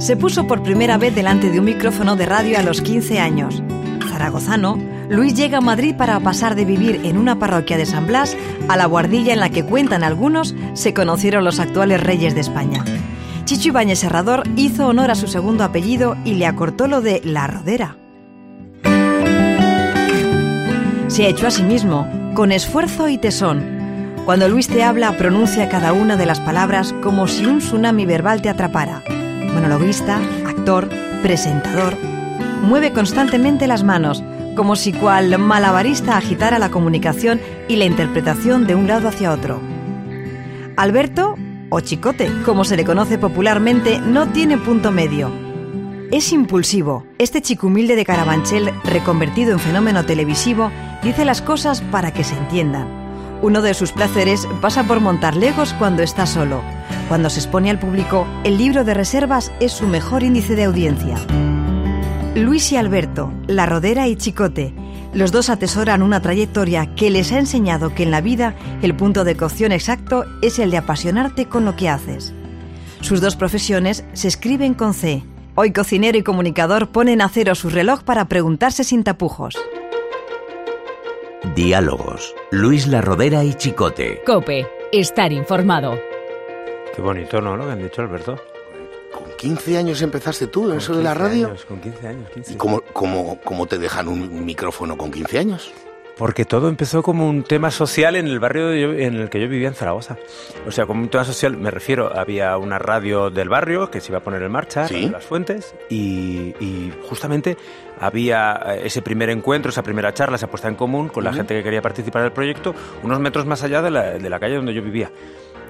Se puso por primera vez delante de un micrófono de radio a los 15 años. Zaragozano, Luis llega a Madrid para pasar de vivir en una parroquia de San Blas a la guardilla en la que cuentan algunos se conocieron los actuales reyes de España. Chicho Ibáñez Serrador hizo honor a su segundo apellido y le acortó lo de La Rodera. Se ha hecho a sí mismo, con esfuerzo y tesón. Cuando Luis te habla, pronuncia cada una de las palabras como si un tsunami verbal te atrapara. Monologuista, actor, presentador. Mueve constantemente las manos, como si cual malabarista agitara la comunicación y la interpretación de un lado hacia otro. Alberto, o Chicote, como se le conoce popularmente, no tiene punto medio. Es impulsivo. Este chico humilde de Carabanchel, reconvertido en fenómeno televisivo, dice las cosas para que se entiendan. Uno de sus placeres pasa por montar legos cuando está solo. Cuando se expone al público, el libro de reservas es su mejor índice de audiencia. Luis y Alberto, La Rodera y Chicote, los dos atesoran una trayectoria que les ha enseñado que en la vida el punto de cocción exacto es el de apasionarte con lo que haces. Sus dos profesiones se escriben con C. Hoy cocinero y comunicador ponen a cero su reloj para preguntarse sin tapujos. Diálogos. Luis La Rodera y Chicote. Cope. Estar informado. Qué bonito, ¿no? Lo que han dicho, Alberto. ¿Con 15 años empezaste tú en eso de la 15 radio? años, con 15 años, 15. ¿Y cómo, cómo, cómo te dejan un micrófono con 15 años? Porque todo empezó como un tema social en el barrio yo- en el que yo vivía en Zaragoza. O sea, como un tema social, me refiero, había una radio del barrio que se iba a poner en marcha, Sí. Las Fuentes, y, y justamente había eh, ese primer encuentro, esa primera charla, esa puesta en común con la gente que quería participar del proyecto, unos metros más allá de la, de la calle donde yo vivía.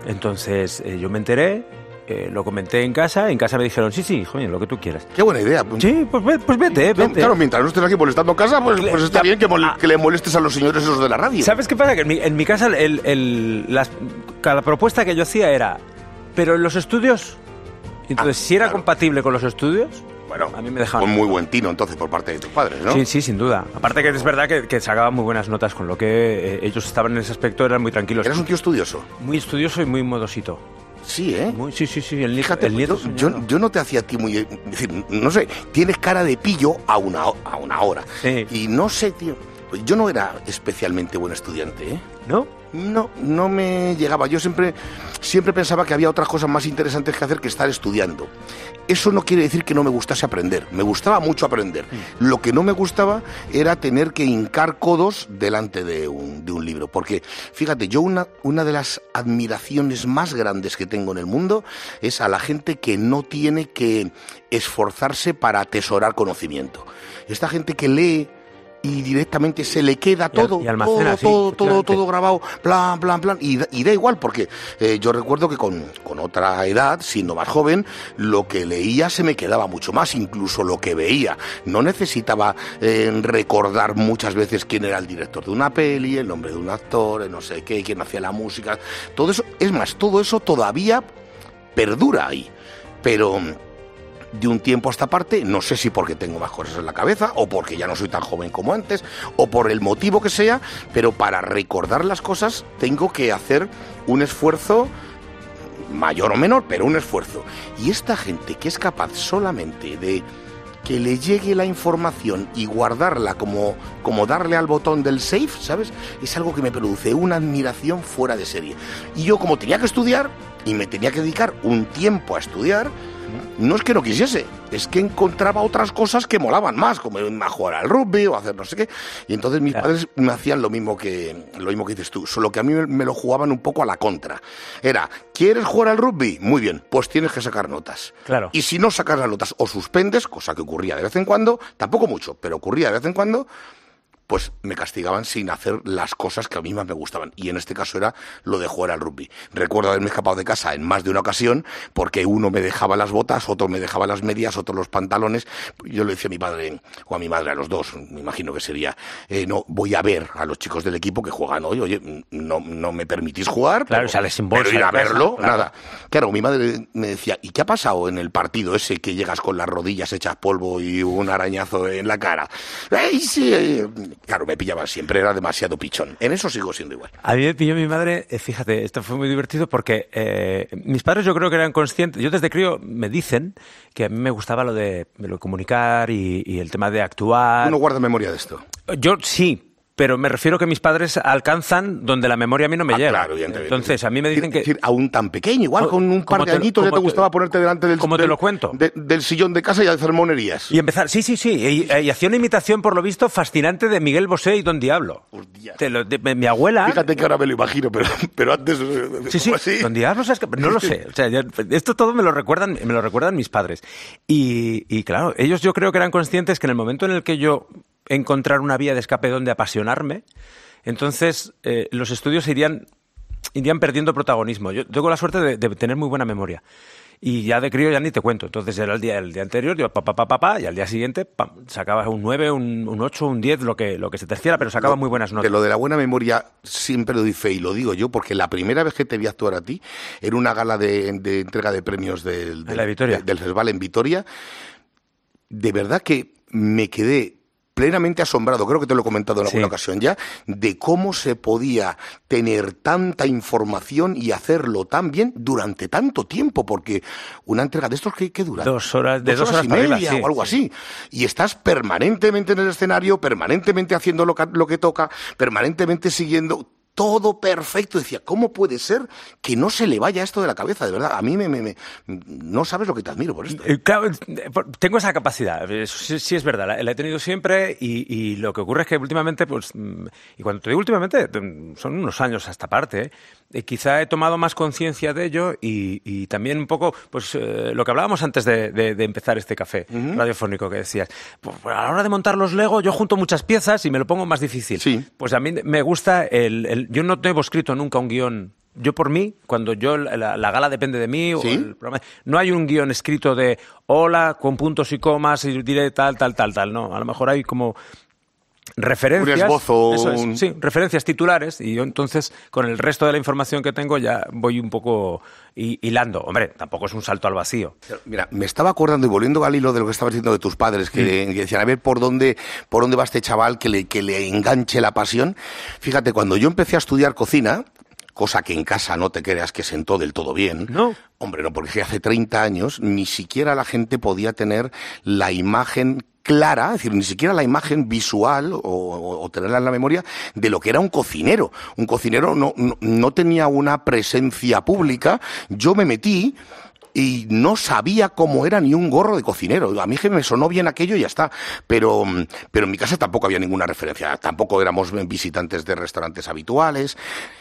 Entonces eh, yo me enteré, eh, lo comenté en casa, en casa me dijeron, sí, sí, coño, lo que tú quieras. Qué buena idea. Sí, pues, ve- pues vete, vete. claro, mientras no estés aquí molestando en casa, pues, pues está bien que, mol- que le molestes a los señores esos de la radio. ¿Sabes qué pasa? Que en mi, en mi casa el, el- las- cada propuesta que yo hacía era, pero en los estudios, entonces Ah, si era claro. compatible con los estudios, Bueno, a mí me dejaban. Con muy buen tino entonces por parte de tus padres, ¿no? Sí, sí, sin duda. Aparte que es verdad que, que sacaban muy buenas notas, con lo que eh, ellos estaban en ese aspecto, eran muy tranquilos. Eras un tío estudioso. Muy estudioso y muy modosito. Sí, ¿eh? Muy, sí, sí, sí. El, nieto- Fíjate, el nieto yo, yo, no te hacía a ti muy... es decir, no sé, tienes cara de pillo a una, a una hora. Sí. Y no sé, tío, yo no era especialmente buen estudiante, ¿eh? ¿No? No, no me llegaba. Yo siempre, siempre pensaba que había otras cosas más interesantes que hacer que estar estudiando. Eso no quiere decir que no me gustase aprender. Me gustaba mucho aprender. Lo que no me gustaba era tener que hincar codos delante de un, de un libro. Porque, fíjate, yo una, una de las admiraciones más grandes que tengo en el mundo es a la gente que no tiene que esforzarse para atesorar conocimiento. Esta gente que lee y directamente se le queda todo, y almacena, todo, sí, todo, todo, todo grabado, plan, plan, plan, y, da- y da igual, porque eh, yo recuerdo que con, con otra edad, siendo más joven, lo que leía se me quedaba mucho más, incluso lo que veía. No necesitaba eh, recordar muchas veces quién era el director de una peli, el nombre de un actor, el no sé qué, quién hacía la música, todo eso, es más, todo eso todavía perdura ahí, pero de un tiempo a esta parte, no sé si porque tengo más cosas en la cabeza, o porque ya no soy tan joven como antes, o por el motivo que sea, pero para recordar las cosas tengo que hacer un esfuerzo mayor o menor, pero un esfuerzo. Y esta gente que es capaz solamente de que le llegue la información y guardarla como, como darle al botón del safe, ¿sabes? Es algo que me produce una admiración fuera de serie. Y yo como tenía que estudiar y me tenía que dedicar un tiempo a estudiar, no es que no quisiese, es que encontraba otras cosas que molaban más, como a jugar al rugby o hacer no sé qué. Y entonces mis Claro. padres me hacían lo mismo que lo mismo que dices tú, solo que a mí me, me lo jugaban un poco a la contra. Era, ¿quieres jugar al rugby? Muy bien, pues tienes que sacar notas. Claro. Y si no sacas las notas o suspendes, cosa que ocurría de vez en cuando, tampoco mucho, pero ocurría de vez en cuando, pues me castigaban sin hacer las cosas que a mí más me gustaban. Y en este caso era lo de jugar al rugby. Recuerdo haberme escapado de casa en más de una ocasión porque uno me dejaba las botas, otro me dejaba las medias, otro los pantalones. Yo le decía a mi padre o a mi madre, a los dos, me imagino que sería, eh, no, voy a ver a los chicos del equipo que juegan hoy. Oye, no, no me permitís jugar. Claro, pero- sales sin pero bolsa ir a verlo, claro. nada. Claro, mi madre me decía, ¿y qué ha pasado en el partido ese que llegas con las rodillas hechas polvo y un arañazo en la cara? ¡Ay, sí! Claro, me pillaban siempre, era demasiado pichón. En eso sigo siendo igual. A mí me pilló mi madre, eh, fíjate, esto fue muy divertido porque eh, mis padres yo creo que eran conscientes, yo desde crío me dicen que a mí me gustaba lo de, lo de comunicar y, y el tema de actuar. ¿Uno guarda memoria de esto? Yo sí, pero me refiero que mis padres alcanzan donde la memoria a mí no me Ah, llega. claro, evidentemente. Entonces, a mí me dicen Es que... decir, aún tan pequeño, igual Co- con un par de añitos ya te te- gustaba ponerte delante del, como te del- lo cuento. de- del sillón de casa y hacer monerías. Y empezar, sí, sí, sí, y, y hacía una imitación, por lo visto, fascinante de Miguel Bosé y Don Diablo. Hostia. Te lo- de- mi abuela... Fíjate que ahora me lo imagino, pero, pero antes... eh, Sí, sí, ¿cómo así? Don Diablo, ¿sabes no lo sé. O sea, esto todo me lo recuerdan, me lo recuerdan mis padres. Y, y claro, ellos yo creo que eran conscientes que en el momento en el que yo encontrar una vía de escape donde apasionarme, entonces eh, los estudios irían, irían perdiendo protagonismo. Yo tengo la suerte de, de tener muy buena memoria. Y ya de crío ya ni te cuento. Entonces era el día, el día anterior, yo pa, pa, pa, pa, pa, y al día siguiente pam, sacaba un 9, un, un 8, un 10, lo que, lo que se te hiciera, pero sacaba muy buenas notas. De lo de la buena memoria siempre lo doy fe y lo digo yo, porque la primera vez que te vi actuar a ti, en una gala de, de entrega de premios del, la del, del festival en Vitoria, de verdad que me quedé plenamente asombrado, creo que te lo he comentado en Sí. alguna ocasión ya, de cómo se podía tener tanta información y hacerlo tan bien durante tanto tiempo, porque una entrega de estos que, dura Dos horas- de dos horas y media sí, o algo sí. así, y estás permanentemente en el escenario, permanentemente haciendo lo que toca, permanentemente siguiendo todo perfecto. Decía, ¿cómo puede ser que no se le vaya esto de la cabeza? De verdad, a mí me, me- me- no sabes lo que te admiro por esto. Eh, Claro, eh, tengo esa capacidad, eso sí, sí es verdad, la, la he tenido siempre y, y lo que ocurre es que últimamente, pues, mm, y cuando te digo últimamente, mm, son unos años a esta parte, ¿eh? Eh, quizá he tomado más conciencia de ello y, y también un poco, pues, eh, lo que hablábamos antes de, de- de empezar este café radiofónico que decías, pues, a la hora de montar los Lego yo junto muchas piezas y me lo pongo más difícil. Sí. Pues a mí me gusta el, el- yo no tengo escrito nunca un guion. Yo por mí, cuando yo la, la gala depende de mí, o el programa, no hay un guion escrito de hola con puntos y comas y diré tal, tal, tal, tal. No, a lo mejor hay como referencias. Un esbozo, Eso es, un- sí, referencias titulares y yo entonces con el resto de la información que tengo ya voy un poco hi- hilando. Hombre, tampoco es un salto al vacío. Pero, Mira, me estaba acordando y volviendo al hilo de lo que estabas diciendo de tus padres, que, que decían, a ver por dónde, por dónde va este chaval que le, que le enganche la pasión. Fíjate, cuando yo empecé a estudiar cocina, cosa que en casa no te creas que sentó del todo bien. No. Hombre, no, porque hace 30 años ni siquiera la gente podía tener la imagen clara, es decir, ni siquiera la imagen visual o, o- tenerla en la memoria de lo que era un cocinero. Un cocinero no, no tenía una presencia pública. Yo me metí y no sabía cómo era ni un gorro de cocinero. A mí que me sonó bien aquello y ya está. Pero, mm, pero en mi casa tampoco había ninguna referencia. Tampoco éramos visitantes de restaurantes habituales.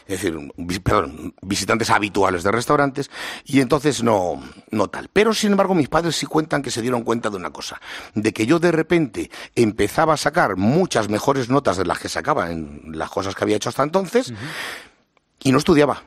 Es decir, perdón, visitantes habituales de restaurantes. Y entonces no, no tal. Pero sin embargo mis padres sí cuentan que se dieron cuenta de una cosa. De que yo de repente empezaba a sacar muchas mejores notas de las que sacaba en las cosas que había hecho hasta entonces. Y no estudiaba.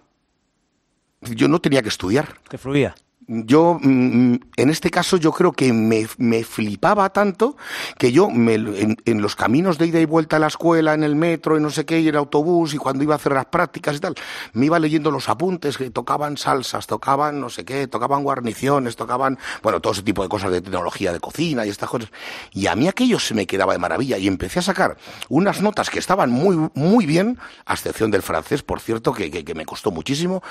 Yo no tenía que estudiar. Te fluía. Yo, mm, en este caso, yo creo que me, me flipaba tanto que yo, me- en, en los caminos de ida y vuelta a la escuela, en el metro, y no sé qué, y el autobús, y cuando iba a hacer las prácticas y tal, me iba leyendo los apuntes que tocaban salsas, tocaban no sé qué, tocaban guarniciones, tocaban, bueno, todo ese tipo de cosas de tecnología de cocina y estas cosas. Y a mí aquello se me quedaba de maravilla y empecé a sacar unas notas que estaban muy, muy bien, a excepción del francés, por cierto, que, que- que me costó muchísimo,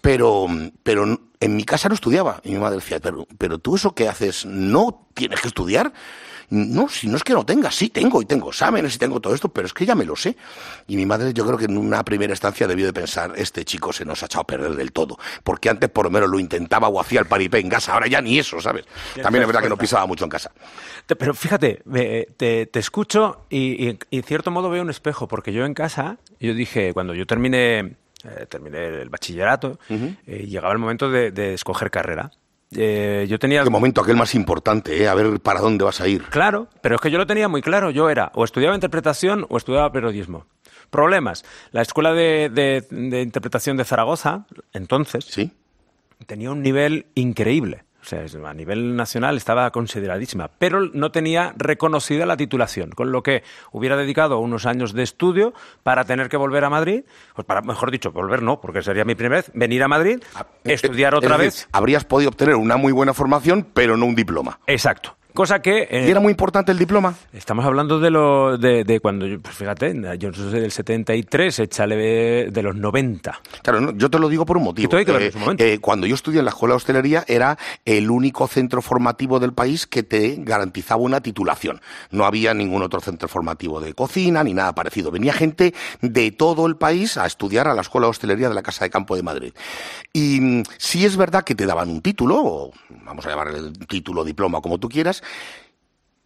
pero, pero en mi casa no estudiaba. Y mi madre decía, pero, pero tú eso que haces, ¿no tienes que estudiar? No, si no es que no tengas, sí tengo, y tengo exámenes y tengo todo esto, pero es que ya me lo sé. Y mi madre, yo creo que en una primera instancia debió de pensar, este chico se nos ha echado a perder del todo. Porque antes por lo menos lo intentaba o hacía el paripé en casa, ahora ya ni eso, ¿sabes? También es verdad que no pisaba mucho en casa. Pero fíjate, me- te, te escucho y, y- y en cierto modo veo un espejo, porque yo en casa, yo dije, cuando yo terminé, eh, terminé el bachillerato, eh, llegaba el momento de, de escoger carrera. Eh, yo tenía... El momento aquel más importante, ¿eh? A ver para dónde vas a ir. Claro, pero es que yo lo tenía muy claro. Yo era o estudiaba interpretación o estudiaba periodismo. Problemas. La Escuela de, de- de Interpretación de Zaragoza, entonces, ¿Sí? tenía un nivel increíble. O sea, a nivel nacional estaba consideradísima, pero no tenía reconocida la titulación, con lo que hubiera dedicado unos años de estudio para tener que volver a Madrid, pues para, mejor dicho, volver no, porque sería mi primera vez, venir a Madrid, estudiar Es otra decir, vez. Habrías podido obtener una muy buena formación, pero no un diploma. Exacto. Cosa que... ¿Y era muy importante el diploma? Estamos hablando de lo de, de cuando, yo- pues fíjate, yo soy del 73, échale de, de los 90. Claro, no, yo te lo digo por un motivo. hay que Eh, eh, cuando yo estudié en la escuela de hostelería era el único centro formativo del país que te garantizaba una titulación. No había ningún otro centro formativo de cocina ni nada parecido. Venía gente de todo el país a estudiar a la escuela de hostelería de la Casa de Campo de Madrid. Y mm, sí es verdad que te daban un título, o vamos a llamar el título, diploma, como tú quieras,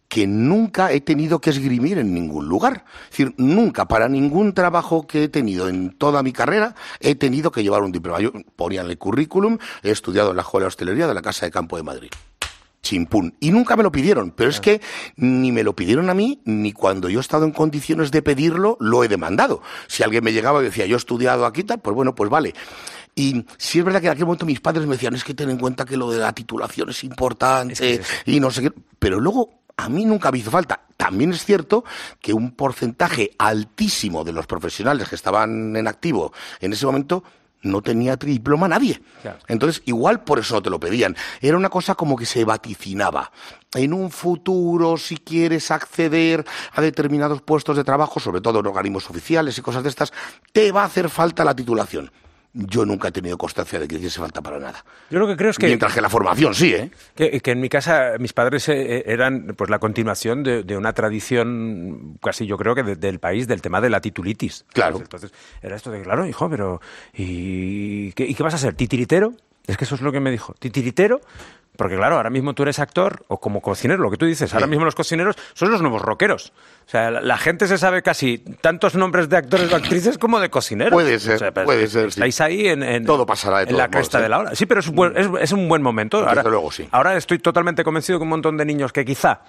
que nunca he tenido que esgrimir en ningún lugar. Es decir, nunca, para ningún trabajo que he tenido en toda mi carrera, he tenido que llevar un diploma. Yo ponía en el currículum, he estudiado en la Escuela de Hostelería de la Casa de Campo de Madrid. Chimpún. Y nunca me lo pidieron, pero es que ni me lo pidieron a mí, ni cuando yo he estado en condiciones de pedirlo, lo he demandado. Si alguien me llegaba y decía, yo he estudiado aquí, tal, pues bueno, pues vale. Y sí es verdad que en aquel momento mis padres me decían, es que ten en cuenta que lo de la titulación es importante Es que es eso. y no sé qué. Pero luego a mí nunca me hizo falta. También es cierto que un porcentaje altísimo de los profesionales que estaban en activo en ese momento no tenía diploma nadie. Claro. Entonces, igual por eso no te lo pedían. Era una cosa como que se vaticinaba. En un futuro, si quieres acceder a determinados puestos de trabajo, sobre todo en organismos oficiales y cosas de estas, te va a hacer falta la titulación. Yo nunca he tenido constancia de que hiciese falta para nada. Yo lo que creo es que... Mientras que la formación sí, ¿eh? Que, que en mi casa mis padres eh, eran pues la continuación de, de una tradición casi yo creo que de- del país del tema de la titulitis. Claro. Entonces era esto de claro, hijo, pero ¿y qué, y qué vas a ser? ¿Titiritero? Es que eso es lo que me dijo. ¿Titiritero? Porque claro, ahora mismo tú eres actor o como cocinero, lo que tú dices, ahora mismo los cocineros son los nuevos rockeros. O sea, la, la gente se sabe casi tantos nombres de actores o actrices como de cocineros. Puede ser, O sea, pero puede ser, sí. Estáis ahí en, en- Todo pasará de en la cresta ¿eh? de la hora. Sí, pero es un buen, es, es un buen momento. Desde Ahora, luego, sí. Ahora estoy totalmente convencido que un montón de niños que quizá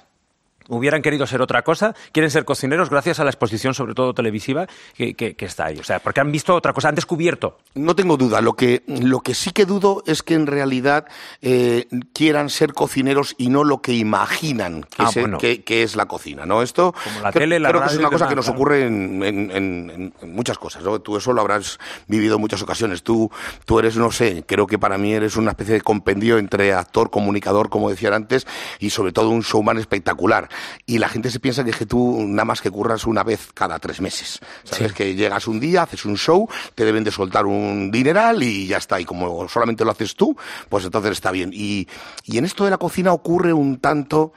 hubieran querido ser otra cosa, quieren ser cocineros gracias a la exposición, sobre todo televisiva, que, que- que está ahí. O sea, porque han visto otra cosa, han descubierto. No tengo duda. Lo que, lo que sí que dudo es que en realidad eh, quieran ser cocineros y no lo que imaginan que, Ah, se- bueno. que- que es la cocina. ¿no? Esto Como la creo, tele, la creo que es una cosa que nos ocurre en, en- en- en muchas cosas. ¿no? Tú eso lo habrás vivido en muchas ocasiones. Tú, tú eres, no sé, creo que para mí eres una especie de compendio entre actor, comunicador, como decía antes, y sobre todo un showman espectacular. Y la gente se piensa que, es que tú nada más que curras una vez cada tres meses. ¿Sabes? Que llegas un día, haces un show, te deben de soltar un dineral y ya está. Y como solamente lo haces tú, pues entonces está bien. Y, y en esto de la cocina ocurre un tanto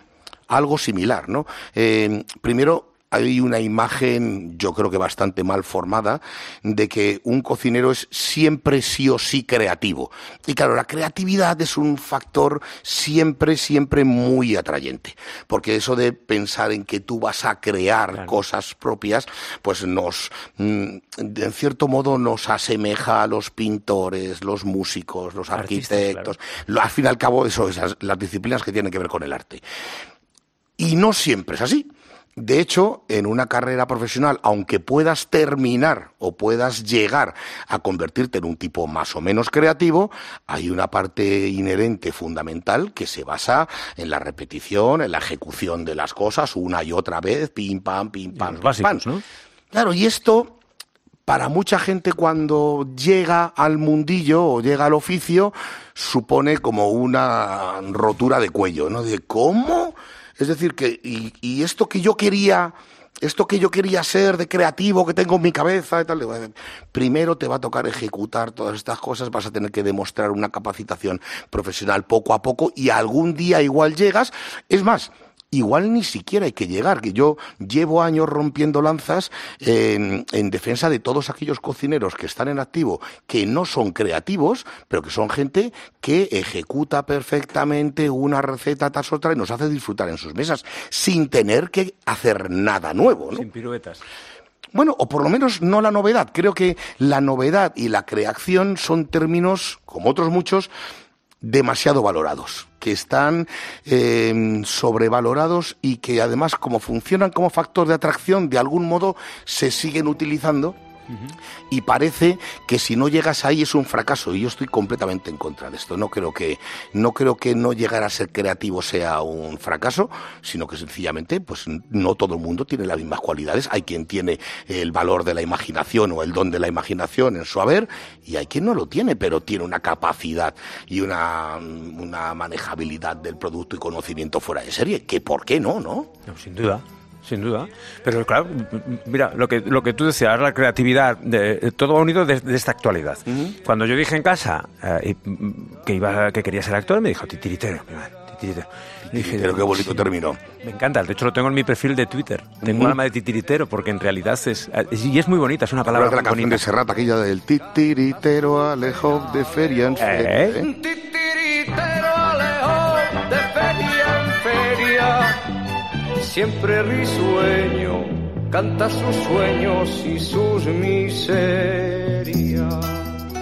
algo similar, ¿no? Eh, primero, hay una imagen, yo creo que bastante mal formada, de que un cocinero es siempre sí o sí creativo. Y claro, la creatividad es un factor siempre, siempre muy atrayente. Porque eso de pensar en que tú vas a crear cosas propias, pues nos, mm, en cierto modo, nos asemeja a los pintores, los músicos, los Artistas, arquitectos. Al fin y al cabo, eso, esas, las disciplinas que tienen que ver con el arte. Y no siempre es así. De hecho, en una carrera profesional, aunque puedas terminar o puedas llegar a convertirte en un tipo más o menos creativo, hay una parte inherente fundamental que se basa en la repetición, en la ejecución de las cosas una y otra vez, pim pam, pim pam, los pim, básicos, pam. ¿no? Claro, y esto para mucha gente cuando llega al mundillo o llega al oficio supone como una rotura de cuello, ¿no? De cómo, es decir que y, y esto que yo quería esto que yo quería ser de creativo que tengo en mi cabeza y tal, primero te va a tocar ejecutar todas estas cosas, vas a tener que demostrar una capacitación profesional poco a poco y algún día igual llegas, es más, igual ni siquiera hay que llegar, que yo llevo años rompiendo lanzas en, en defensa de todos aquellos cocineros que están en activo, que no son creativos, pero que son gente que ejecuta perfectamente una receta tras otra y nos hace disfrutar en sus mesas, sin tener que hacer nada nuevo. ¿no? Sin piruetas. Bueno, o por lo menos no la novedad. Creo que la novedad y la creación son términos, como otros muchos, demasiado valorados, que están eh, sobrevalorados y que además como funcionan como factor de atracción, de algún modo se siguen utilizando y parece que si no llegas ahí es un fracaso y yo estoy completamente en contra de esto. No creo que no creo que no llegar a ser creativo sea un fracaso sino que sencillamente pues no todo el mundo tiene las mismas cualidades. Hay quien tiene el valor de la imaginación o el don de la imaginación en su haber y hay quien no lo tiene pero tiene una capacidad y una, una manejabilidad del producto y conocimiento fuera de serie que por qué no no, no sin duda sin duda. Pero claro, mira, lo que, lo que tú decías, la creatividad, de, todo ha unido de, esta actualidad. Cuando yo dije en casa eh, que, iba, que quería ser actor, me dijo, titiritero, mi madre, titiritero. Dije, qué bonito terminó. Me encanta, de hecho lo tengo en mi perfil de Twitter. Tengo alma de titiritero porque en realidad es, y es muy bonita, es una palabra de la canción de Serrat, aquella del titiritero alejo de feria en feria. ¿Eh? Siempre risueño, canta sus sueños y sus miserias.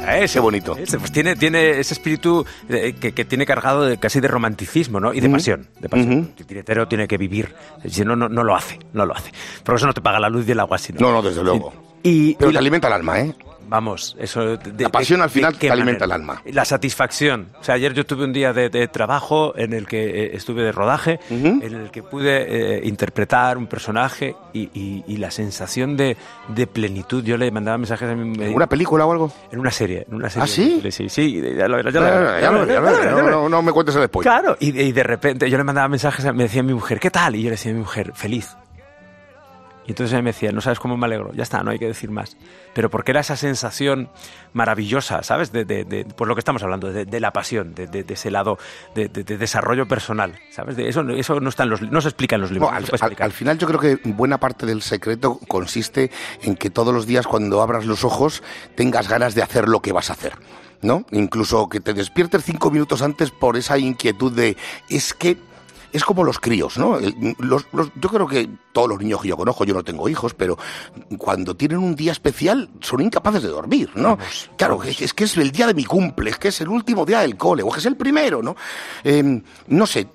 Ese bonito. Ese, pues tiene, tiene ese espíritu que, que, tiene cargado de, casi de romanticismo, ¿no? Y de pasión. De pasión. El tiritero tiene que vivir. Si no, no, no lo hace. No lo hace. Por eso no te paga la luz y el agua, sino. No, no, desde luego. Y, Pero te alimenta el alma, ¿eh? Vamos, eso... la pasión al final te alimenta el alma. La satisfacción. O sea, ayer yo tuve un día de, trabajo en el que eh, estuve de rodaje, en el que pude eh, interpretar un personaje y, la sensación de, plenitud. Yo le mandaba mensajes a mi... ¿En una película o algo? En una serie. En una serie ¿Ah, sí? Sí, sí. Ya lo, No me cuentes el después. Claro, y, y de repente yo le mandaba mensajes, me decía mi mujer, ¿qué tal? Y yo le decía a mi mujer, feliz y entonces él me decía, no sabes cómo me alegro, ya está, no hay que decir más. Pero porque era esa sensación maravillosa, ¿sabes? De, de, por lo que estamos hablando, de, la pasión, de, ese lado de, desarrollo personal, ¿sabes? De eso, eso no, está en los, no se explica en los libros. al, final yo creo que buena parte del secreto consiste en que todos los días cuando abras los ojos tengas ganas de hacer lo que vas a hacer. ¿No? Incluso que te despiertes cinco minutos antes por esa inquietud de es que es como los críos, ¿no? yo creo que todos los niños que yo conozco, yo no tengo hijos, pero cuando tienen un día especial son incapaces de dormir, ¿no? claro, Es, que es el día de mi cumple, es que es el último día del cole, o que es el primero, ¿no? Em, no sé,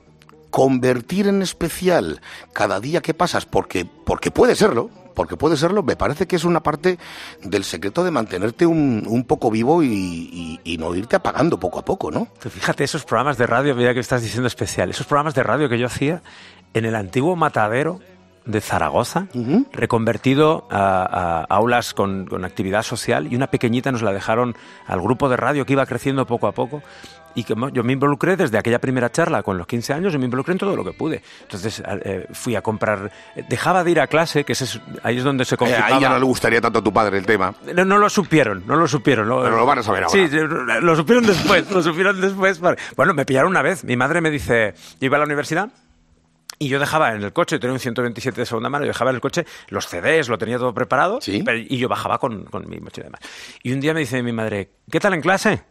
convertir en especial cada día que pasas, porque, porque puede serlo, porque puede serlo, me parece que es una parte del secreto de mantenerte un, poco vivo y, no irte apagando poco a poco, ¿no? fíjate, esos programas de radio, mira que estás diciendo especial, esos programas de radio que yo hacía en el antiguo matadero de Zaragoza, reconvertido a, aulas con, con, actividad social y una pequeñita nos la dejaron al grupo de radio que iba creciendo poco a poco y que yo me involucré desde aquella primera charla con los 15 años, yo me involucré en todo lo que pude. Entonces eh, fui a comprar, dejaba de ir a clase, que es, ahí es donde se complicaba. Eh, ahí ya no le gustaría tanto a tu padre el tema. No, no lo supieron, no lo supieron. Pero lo van a saber ahora. Sí, lo supieron después, lo supieron después. Bueno, me pillaron una vez. Mi madre me dice, yo iba a la universidad y yo dejaba en el coche, tenía un 127 de segunda mano, yo dejaba en el coche los CDs, lo tenía todo preparado, y yo bajaba con, con mi mochila y demás. Y un día me dice mi madre, ¿qué tal en clase?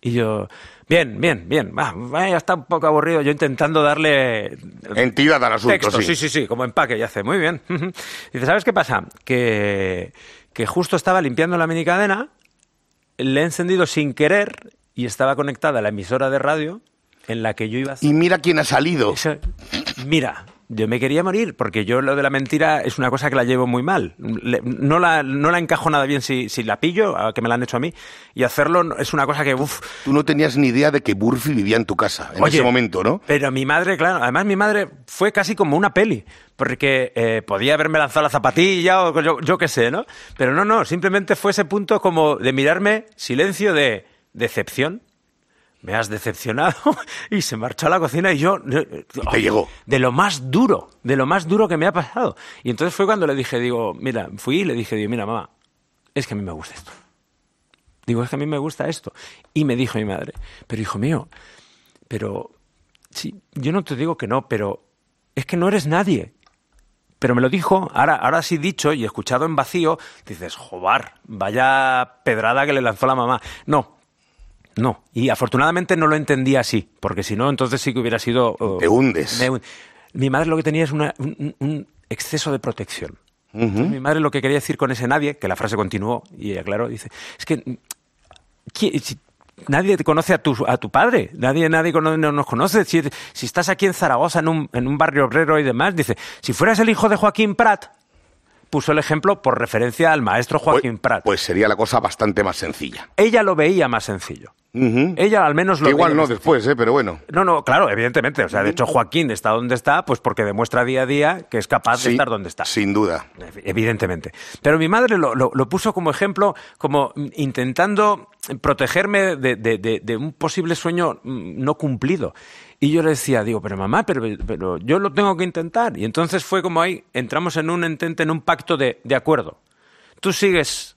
Y yo, bien, bien, bien, va, ya está un poco aburrido yo intentando darle... Entidad al asunto, sí. sí. Sí, sí, como empaque, ya hace, muy bien. Dice, ¿sabes qué pasa? Que, que justo estaba limpiando la minicadena, le he encendido sin querer y estaba conectada a la emisora de radio en la que yo iba a... Y mira quién ha salido. Mira, yo me quería morir, porque yo lo de la mentira es una cosa que la llevo muy mal. no, la, no la encajo nada bien si, si la pillo, que me la han hecho a mí, y hacerlo es una cosa que. Tú no tenías ni idea de que Burfi vivía en tu casa en ese momento, ¿no? Pero mi madre, claro, además mi madre fue casi como una peli, porque eh, podía haberme lanzado la zapatilla o yo, yo qué sé, ¿no? Pero no, no, simplemente fue ese punto como de mirarme, silencio de decepción me has decepcionado y se marchó a la cocina y yo... te llegó. De lo más duro, de lo más duro que me ha pasado. Y entonces fue cuando le dije, digo, mira, fui y le dije, digo, mira, mamá, es que a mí me gusta esto. Digo, es que a mí me gusta esto. Y me dijo mi madre, pero hijo mío, pero... Sí, yo no te digo que no, pero es que no eres nadie. Pero me lo dijo, ahora, ahora sí dicho y escuchado en vacío, dices, jobar, vaya pedrada que le lanzó la mamá. No, no, y afortunadamente no lo entendía así, porque si no, entonces sí que hubiera sido... Uh, Te hundes. mi madre lo que tenía es un, exceso de protección. Mi madre lo que quería decir con ese nadie, que la frase continuó y aclaró, dice, es que nadie te conoce a tu, a tu padre, nadie, nadie no nos conoce. Si, si, estás aquí en Zaragoza, en un, en un barrio obrero y demás, dice, si fueras el hijo de Joaquín Prat, puso el ejemplo por referencia al maestro Joaquín pues, Prat. Pues sería la cosa bastante más sencilla. Ella lo veía más sencillo. Ella al menos lo Igual no después, ¿eh? pero bueno. No, no, claro, evidentemente. O sea, de hecho, Joaquín está donde está, pues porque demuestra día a día que es capaz de estar donde está. Sin duda. Evidentemente. Pero mi madre lo, lo- lo puso como ejemplo, como intentando protegerme de, de- de- de un posible sueño mm, no cumplido. Y yo le decía, digo, pero mamá, pero, pero yo lo tengo que intentar. Y entonces fue como ahí, entramos en un entente, en un pacto de, de acuerdo. Tú sigues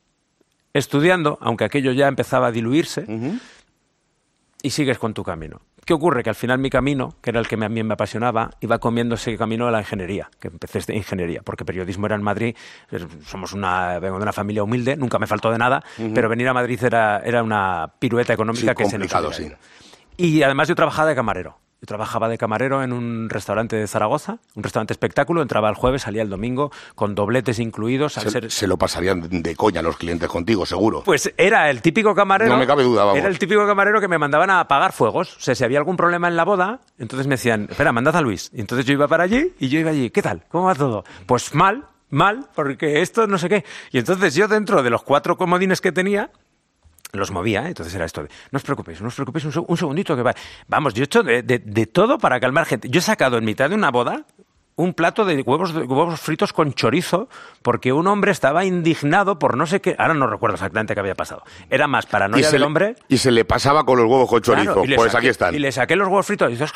estudiando, aunque aquello ya empezaba a diluirse, y sigues con tu camino. ¿Qué ocurre? Que al final mi camino, que era el que a mí me apasionaba, iba comiendo ese camino de la ingeniería, que empecé de ingeniería, porque periodismo era en Madrid, eh, somos una, vengo de una familia humilde, nunca me faltó de nada, pero venir a Madrid era, era una pirueta económica Sí, que se nos sí. Y además yo trabajaba de camarero. Yo trabajaba de camarero en un restaurante de Zaragoza, un restaurante espectáculo, entraba el jueves, salía el domingo, con dobletes incluidos. Al Se, ser, se lo pasarían de coña los clientes contigo, seguro. pues era el típico camarero. No me cabe duda, vamos. Era el típico camarero que me mandaban a apagar fuegos. O sea, si había algún problema en la boda, entonces me decían, espera, mandad a Luis. Y entonces yo iba para allí y yo iba allí, ¿qué tal? ¿Cómo va todo? Pues mal, mal, porque esto no sé qué. Y entonces yo dentro de los cuatro comodines que tenía, los movía, ¿eh? entonces era esto de, no os preocupéis, no os preocupéis, un, seg- un segundito que va. Vamos, yo he hecho de, de- de todo para calmar gente. Yo he sacado en mitad de una boda un plato de huevos, huevos fritos con chorizo porque un hombre estaba indignado por no sé qué, ahora no recuerdo exactamente qué había pasado. Era más paranoia del le, hombre. y se le pasaba con los huevos con chorizo. Claro, pues saqué- aquí están. Y le saqué los huevos fritos. Y dices,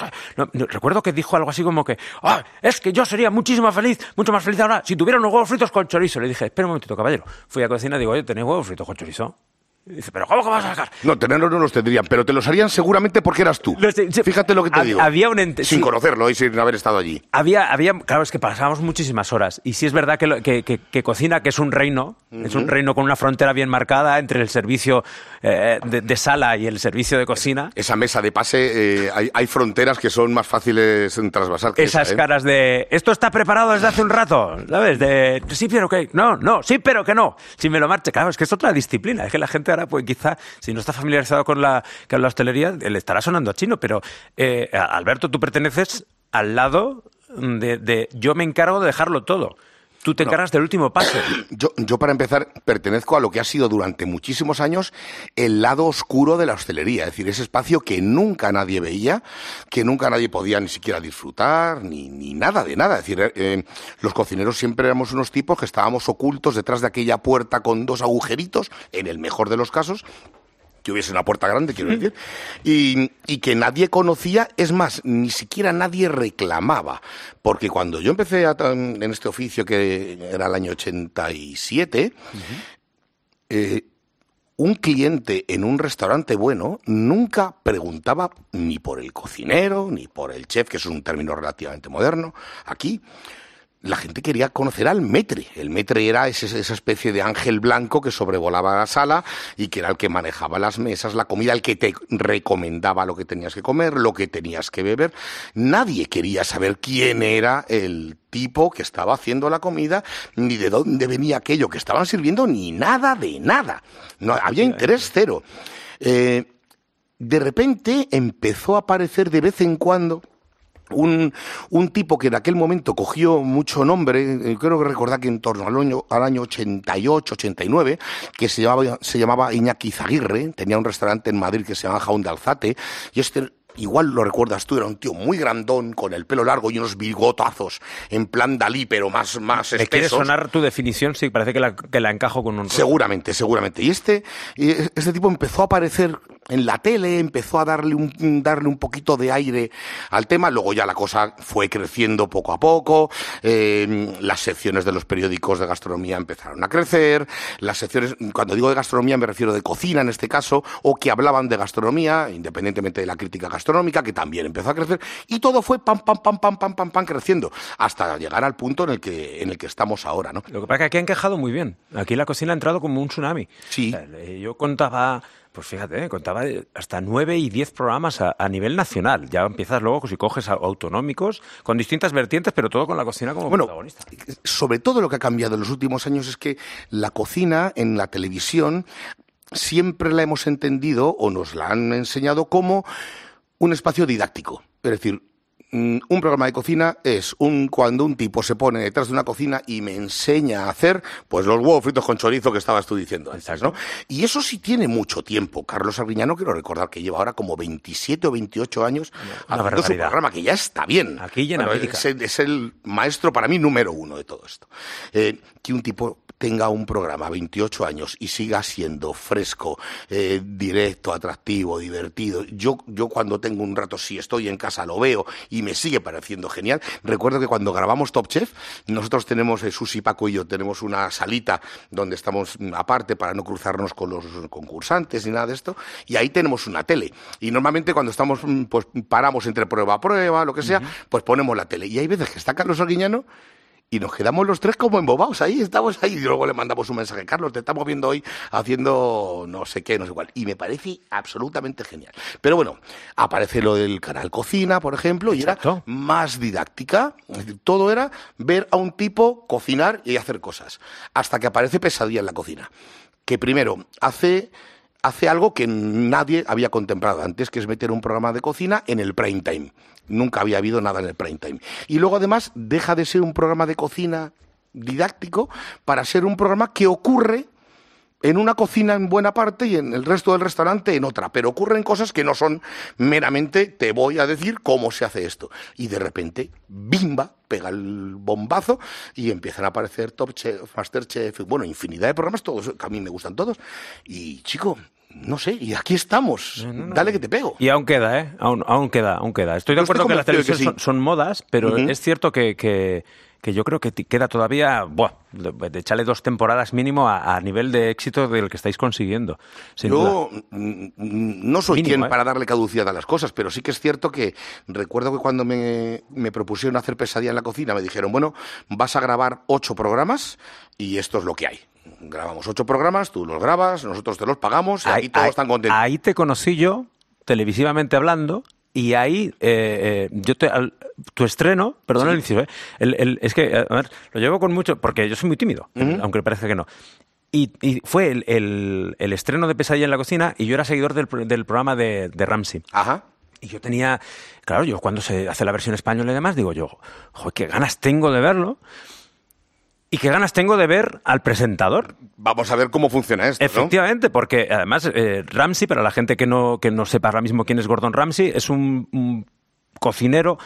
recuerdo que dijo algo así como que, "Ah, es que yo sería muchísimo feliz, mucho más feliz ahora si tuviera unos huevos fritos con chorizo. Le dije, espera un momentito, caballero. Fui a cocina y digo, oye, ¿tenéis huevos fritos con chorizo? Y dice, ¿pero cómo que vas a sacar? No, tenerlos no los tendrían, pero te los harían seguramente porque eras tú. Los de- se- Fíjate lo que te hab- digo. había un ente- Sin sí. conocerlo y sin haber estado allí. Había, había, claro, es que pasábamos muchísimas horas. Y sí es verdad que, lo- que, que- que cocina, que es un reino, es un reino con una frontera bien marcada entre el servicio eh, de, de sala y el servicio de cocina. Esa mesa de pase, eh, hay, hay fronteras que son más fáciles en trasvasar que Esas esa, ¿eh? caras de esto está preparado desde hace un rato, ¿sabes? De sí, pero que no, no, sí, pero que no. Si me lo marche, claro, es que es otra disciplina. Es que la gente pues quizá, si no está familiarizado con la, con la hostelería, le estará sonando a chino. Pero, eh, Alberto, tú perteneces al lado de, de yo me encargo de dejarlo todo. Tú te encargas del último paso. Yo, yo, para empezar, pertenezco a lo que ha sido durante muchísimos años el lado oscuro de la hostelería, es decir, ese espacio que nunca nadie veía, que nunca nadie podía ni siquiera disfrutar, ni, ni nada de nada. Es decir, eh, los cocineros siempre éramos unos tipos que estábamos ocultos detrás de aquella puerta con dos agujeritos, en el mejor de los casos, que hubiese una puerta grande, quiero decir, y, y, que nadie conocía, es más, ni siquiera nadie reclamaba, porque cuando yo empecé a, en este oficio, que era el año 87, uh -huh. eh, un cliente en un restaurante bueno nunca preguntaba ni por el cocinero, ni por el chef, que es un término relativamente moderno, aquí, la gente quería conocer al metre. El metre era ese, esa especie de ángel blanco que sobrevolaba la sala y que era el que manejaba las mesas, la comida, el que te recomendaba lo que tenías que comer, lo que tenías que beber. Nadie quería saber quién era el tipo que estaba haciendo la comida, ni de dónde venía aquello que estaban sirviendo, ni nada de nada. No, había interés cero. Eh, de repente empezó a aparecer de vez en cuando un, un, tipo que en aquel momento cogió mucho nombre, creo que recordar que en torno al año, al año 88, 89, que se llamaba, se llamaba Iñaki Zaguirre, tenía un restaurante en Madrid que se llama Jaun de Alzate, y este igual lo recuerdas tú, era un tío muy grandón, con el pelo largo y unos bigotazos, en plan Dalí, pero más, más ¿Me quieres sonar tu definición? Sí, parece que la, que la encajo con un... Seguramente, seguramente. Y este, este tipo empezó a aparecer en la tele, empezó a darle un, darle un poquito de aire al tema, luego ya la cosa fue creciendo poco a poco, eh, las secciones de los periódicos de gastronomía empezaron a crecer, las secciones, cuando digo de gastronomía me refiero de cocina en este caso, o que hablaban de gastronomía, independientemente de la crítica gastronómica, que también empezó a crecer, y todo fue pam, pam, pam, pam, pam, pam, pam, creciendo, hasta llegar al punto en el que, en el que estamos ahora, ¿no? Lo que pasa es que aquí han quejado muy bien, aquí la cocina ha entrado como un tsunami. Sí. O sea, yo contaba... Pues fíjate, ¿eh? contaba hasta nueve y diez programas a, a, nivel nacional. Ya empiezas luego, si coges autonómicos, con distintas vertientes, pero todo con la cocina como bueno, protagonista. Sobre todo lo que ha cambiado en los últimos años es que la cocina en la televisión siempre la hemos entendido o nos la han enseñado como un espacio didáctico. Es decir, un programa de cocina es un cuando un tipo se pone detrás de una cocina y me enseña a hacer pues los huevos fritos con chorizo que estabas tú diciendo antes, ¿no? Y eso sí tiene mucho tiempo. Carlos Arguiñano, quiero recordar que lleva ahora como 27 o 28 años haciendo su programa, que ya está bien. Aquí y en es, el, es, el maestro para mí número uno de todo esto. Eh, que un tipo tenga un programa 28 años y siga siendo fresco, eh, directo, atractivo, divertido. Yo, yo cuando tengo un rato, si estoy en casa, lo veo y me sigue pareciendo genial. Recuerdo que cuando grabamos Top Chef, nosotros tenemos, eh, Susi, Paco y yo, tenemos una salita donde estamos aparte para no cruzarnos con los concursantes ni nada de esto, y ahí tenemos una tele. Y normalmente cuando estamos, mm, pues paramos entre prueba a prueba, lo que sea, pues ponemos la tele. Y hay veces que está Carlos Arguiñano y nos quedamos los tres como embobados ahí, estamos ahí y luego le mandamos un mensaje, Carlos, te estamos viendo hoy haciendo no sé qué, no sé cuál, y me parece absolutamente genial. Pero bueno, aparece lo del canal Cocina, por ejemplo, y era más didáctica, todo era ver a un tipo cocinar y hacer cosas, hasta que aparece Pesadilla en la cocina, que primero hace hace algo que nadie había contemplado antes, que es meter un programa de cocina en el prime time. Nunca había habido nada en el prime time. Y luego además deja de ser un programa de cocina didáctico para ser un programa que ocurre en una cocina en buena parte y en el resto del restaurante en otra, pero ocurren cosas que no son meramente te voy a decir cómo se hace esto. Y de repente, bimba, pega el bombazo y empiezan a aparecer Top Chef, Master Chef, bueno, infinidad de programas, todos, que a mí me gustan todos. Y chico, no sé, y aquí estamos. Dale que te pego. Y aún queda, ¿eh? Aún, aún queda, aún queda. Estoy de acuerdo que las televisiones son, modas, pero es cierto que, que que yo creo que queda todavía, buah, de echarle dos temporadas mínimo a, nivel de éxito del que estáis consiguiendo. yo no soy quien ¿eh? para darle caducidad a las cosas, pero sí que es cierto que recuerdo que cuando me, me propusieron hacer pesadilla en la cocina me dijeron, bueno, vas a grabar ocho programas y esto es lo que hay grabamos ocho programas, tú los grabas, nosotros te los pagamos y ahí, todos están contentos. Ahí te conocí yo, televisivamente hablando, y ahí eh, eh, yo te, tu estreno, perdón el inicio, ¿eh? es que a ver, lo llevo con mucho, porque yo soy muy tímido, aunque parece que no. Y, fue el, estreno de Pesadilla en la cocina y yo era seguidor del, programa de, de Ramsey. Ajá. Y yo tenía, claro, yo cuando se hace la versión española y demás, digo yo, joder, qué ganas tengo de verlo. Y qué ganas tengo de ver al presentador. Vamos a ver cómo funciona esto. Efectivamente, porque además eh, Ramsey, para la gente que no, que no sepa ahora mismo quién es Gordon Ramsay, es un, cocinero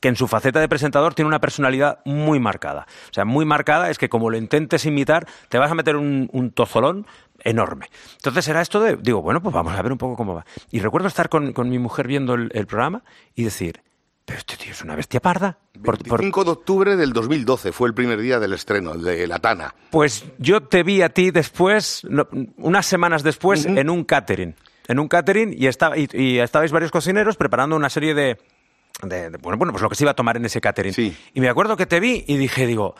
que en su faceta de presentador tiene una personalidad muy marcada. O sea, muy marcada es que como lo intentes imitar, te vas a meter un, tozolón enorme. Entonces era esto de, digo, bueno, pues vamos a ver un poco cómo va. Y recuerdo estar con, mi mujer viendo el programa y decir, pero este tío es una bestia parda. 25 de octubre del 2012 fue el primer día del estreno, de La Tana. Pues yo te vi a ti después, unas semanas después, en un catering. En un catering y, estaba, y, estabais varios cocineros preparando una serie de, bueno, bueno, pues lo que se iba a tomar en ese catering. Y me acuerdo que te vi y dije, digo,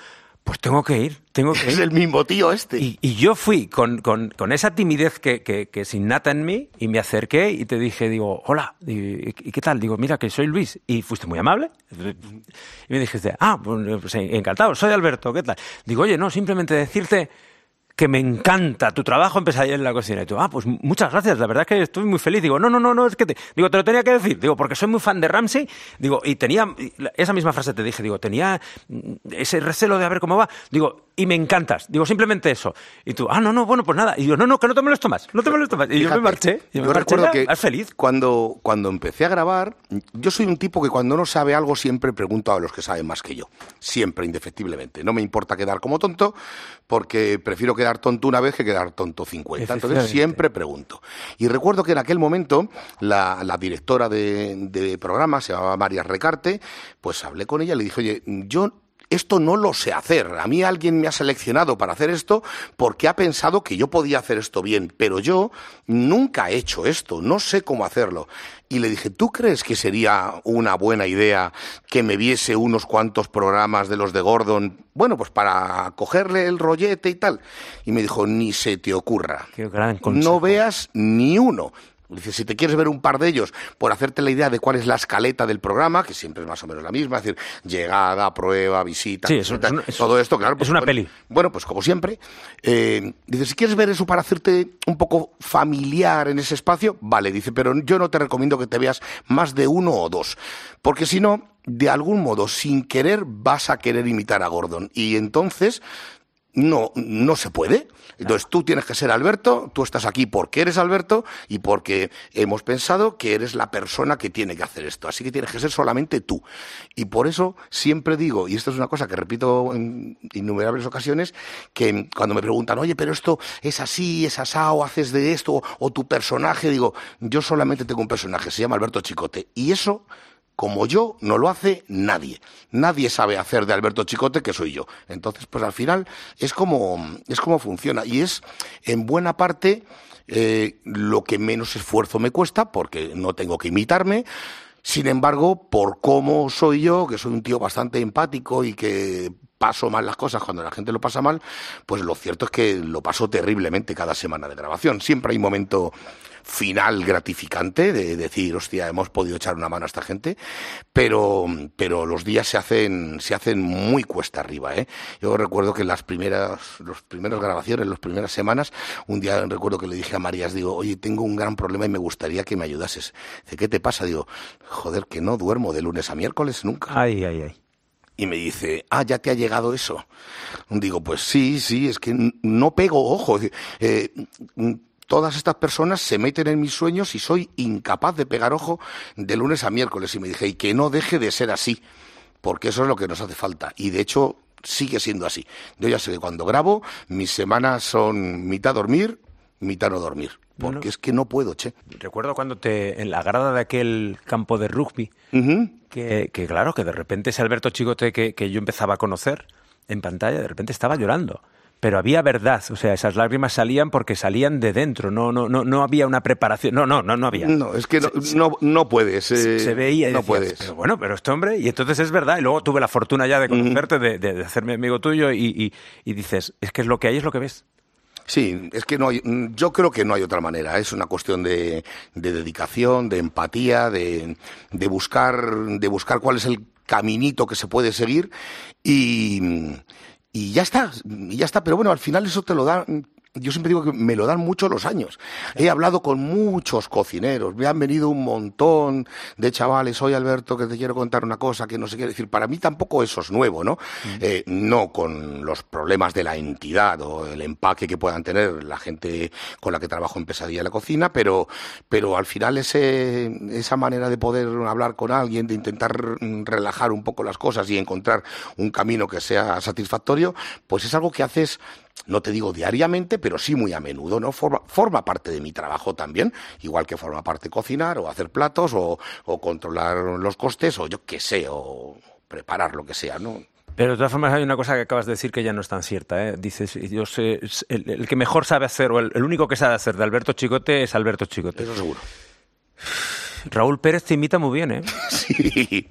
pues tengo que ir, tengo que ir. Es el mismo tío este. Y, yo fui con, con, con, esa timidez que, que, que se innata en mí y me acerqué y te dije, digo, hola, ¿y, qué tal? Digo, mira, que soy Luis. Y fuiste muy amable. Y me dijiste, ah, pues, pues encantado, soy Alberto, ¿qué tal? Digo, oye, no, simplemente decirte que me encanta tu trabajo en en la cocina. Y tú, ah, pues muchas gracias, la verdad es que estoy muy feliz. Digo, no, no, no, no, es que te, digo, te lo tenía que decir. Digo, porque soy muy fan de Ramsey. Digo, y tenía, esa misma frase te dije, digo, tenía ese recelo de a ver cómo va. Digo, y me encantas. Digo, simplemente eso. Y tú, ah, no, no, bueno, pues nada. Y yo, no, no, que no te molesto más, no te molesto más. Y yo me marché. Y yo recuerdo que feliz. Cuando, cuando empecé a grabar, yo soy un tipo que cuando no sabe algo siempre pregunto a los que saben más que yo. Siempre, indefectiblemente. No me importa quedar como tonto, porque prefiero quedar tonto una vez que quedar tonto 50. Entonces siempre pregunto. Y recuerdo que en aquel momento la, la directora de, de programa, se llamaba María Recarte, pues hablé con ella y le dije, oye, yo esto no lo sé hacer. A mí alguien me ha seleccionado para hacer esto porque ha pensado que yo podía hacer esto bien, pero yo nunca he hecho esto, no sé cómo hacerlo. Y le dije, ¿tú crees que sería una buena idea que me viese unos cuantos programas de los de Gordon? Bueno, pues para cogerle el rollete y tal. Y me dijo, ni se te ocurra. Qué gran no veas ni uno Dice, si te quieres ver un par de ellos, por hacerte la idea de cuál es la escaleta del programa, que siempre es más o menos la misma, es decir, llegada, prueba, visita, Sí, es un- visita, es un- todo esto, claro. es una bueno, peli. Bueno, pues como siempre, eh, dice, si quieres ver eso para hacerte un poco familiar en ese espacio, vale, dice, pero yo no te recomiendo que te veas más de uno o dos, porque si no, de algún modo, sin querer, vas a querer imitar a Gordon. Y entonces, no, no se puede. Entonces tú tienes que ser Alberto, tú estás aquí porque eres Alberto y porque hemos pensado que eres la persona que tiene que hacer esto. Así que tienes que ser solamente tú. Y por eso siempre digo, y esto es una cosa que repito en innumerables ocasiones, que cuando me preguntan, oye, pero esto es así, es asado, haces de esto, o tu personaje, digo, yo solamente tengo un personaje, se llama Alberto Chicote. Y eso como yo, no lo hace nadie. Nadie sabe hacer de Alberto Chicote que soy yo. Entonces, pues al final es como, es como funciona. Y es, en buena parte, eh, lo que menos esfuerzo me cuesta, porque no tengo que imitarme. Sin embargo, por cómo soy yo, que soy un tío bastante empático y que paso mal las cosas cuando la gente lo pasa mal, pues lo cierto es que lo paso terriblemente cada semana de grabación. Siempre hay un momento final gratificante de decir, hostia, hemos podido echar una mano a esta gente, pero, pero los días se hacen, se hacen muy cuesta arriba, ¿eh? Yo recuerdo que las primeras, las primeras grabaciones, las primeras semanas, un día recuerdo que le dije a Marías, digo, oye, tengo un gran problema y me gustaría que me ayudases. Dice, ¿qué te pasa? Digo, joder, que no duermo de lunes a miércoles nunca. Ay, ay, ay. Y me dice, ah, ya te ha llegado eso. Digo, pues sí, sí, es que no pego ojo. Eh, todas estas personas se meten en mis sueños y soy incapaz de pegar ojo de lunes a miércoles. Y me dije, y que no deje de ser así, porque eso es lo que nos hace falta. Y de hecho, sigue siendo así. Yo ya sé que cuando grabo, mis semanas son mitad dormir, mitad no dormir. Porque Bueno. es que no puedo, che. Recuerdo cuando te, en la grada de aquel campo de rugby, que, que claro, que de repente ese Alberto Chicote que, que yo empezaba a conocer en pantalla, de repente estaba llorando. Pero había verdad, o sea, esas lágrimas salían porque salían de dentro, no, no, no, no había una preparación, no, no, no, no había. No, es que no, no, no puedes. eh, se veía y no decías, puedes. pero bueno, pero este hombre, y entonces es verdad, y luego tuve la fortuna ya de conocerte, de, de- de hacerme amigo tuyo, y, y- y dices, es que es lo que hay, es lo que ves. Sí, es que no hay, mm, yo creo que no hay otra manera. Es una cuestión de, de dedicación, de empatía, de, de buscar, de buscar cuál es el caminito que se puede seguir y, y ya está, y ya está. Pero bueno, al final eso te lo da. Yo siempre digo que me lo dan mucho los años. He hablado con muchos cocineros, me han venido un montón de chavales. Oye, Alberto, que te quiero contar una cosa que no sé qué decir. Para mí tampoco eso es nuevo, ¿no? Eh, no con los problemas de la entidad o el empaque que puedan tener la gente con la que trabajo en Pesadilla en la cocina, pero, pero al final ese, esa manera de poder hablar con alguien, de intentar mm, relajar un poco las cosas y encontrar un camino que sea satisfactorio, pues es algo que haces no te digo diariamente, pero sí muy a menudo, ¿no? Forma, forma parte de mi trabajo también, igual que forma parte cocinar o hacer platos o, o controlar los costes o yo qué sé, o preparar lo que sea, ¿no? Pero de todas formas hay una cosa que acabas de decir que ya no es tan cierta. ¿eh? Dices, yo sé, el que mejor sabe hacer, o el, el único que sabe hacer de Alberto Chicote es Alberto Chicote. Eso seguro. Raúl Pérez te imita muy bien, ¿eh? Sí.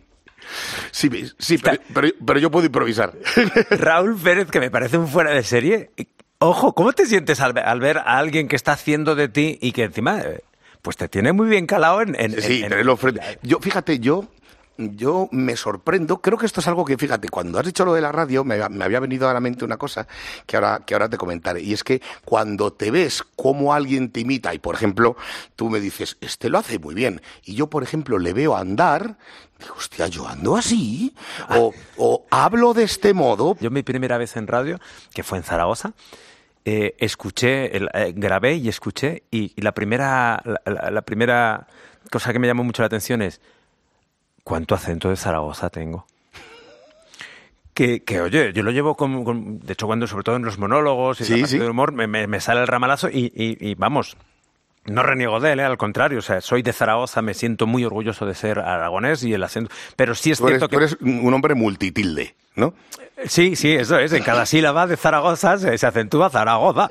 Sí, sí pero, pero, pero yo puedo improvisar. Raúl Pérez, que me parece un fuera de serie. Ojo, ¿cómo te sientes al, al ver a alguien que está haciendo de ti y que encima eh, pues te tiene muy bien calado en... en- Sí, en- tenerlo frente. Yo, fíjate, yo, yo me sorprendo. Creo que esto es algo que, fíjate, cuando has dicho lo de la radio, me, me había venido a la mente una cosa que ahora, que ahora te comentaré. Y es que cuando te ves cómo alguien te imita, y por ejemplo, tú me dices, este lo hace muy bien, y yo, por ejemplo, le veo andar, digo, hostia, yo ando así, o, o hablo de este modo. Yo mi primera vez en radio, que fue en Zaragoza, eh, escuché, eh, grabé y escuché, y, y la, primera, la, la- la primera cosa que me llamó mucho la atención es, ¿cuánto acento de Zaragoza tengo? Que, que, oye, yo lo llevo con, con- De hecho, cuando, sobre todo en los monólogos y Sí, la sí. de humor, me, me- me sale el ramalazo y, y- y vamos, no reniego de él, ¿eh? al contrario, o sea, soy de Zaragoza, me siento muy orgulloso de ser aragonés y el acento... Pero sí es Tú eres, cierto tú que... eres un hombre multitilde, ¿no? Sí, sí, eso es. En cada sílaba de Zaragoza se, se acentúa Zaragoza.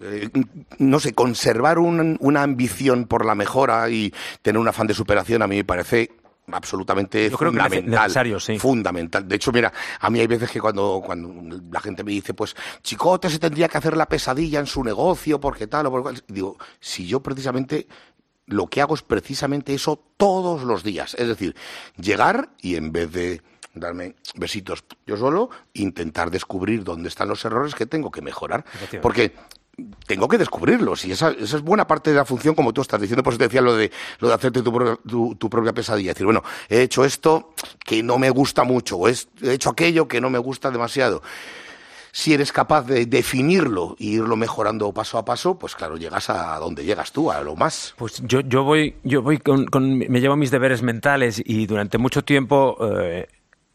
Eh, no sé, conservar un- una ambición por la mejora y tener un afán de superación a mí me parece absolutamente Yo creo que fundamental. necesario, sí. Fundamental. De hecho, mira, a mí hay veces que cuando, cuando la gente me dice, pues, Chicote se tendría que hacer la pesadilla en su negocio, porque tal o por cual. Digo, si yo precisamente lo que hago es precisamente eso todos los días. Es decir, llegar y en vez de darme besitos yo solo, intentar descubrir dónde están los errores que tengo que mejorar. Porque tengo que descubrirlos y esa, esa, es buena parte de la función como tú estás diciendo, por eso te decía lo de, lo de hacerte tu, tu, propia pesadilla, decir, bueno, he hecho esto que no me gusta mucho o he hecho aquello que no me gusta demasiado. Si eres capaz de definirlo e irlo mejorando paso a paso, pues claro, llegas a donde llegas tú, a lo más. Pues yo, yo voy, yo voy con, me llevo mis deberes mentales y durante mucho tiempo eh,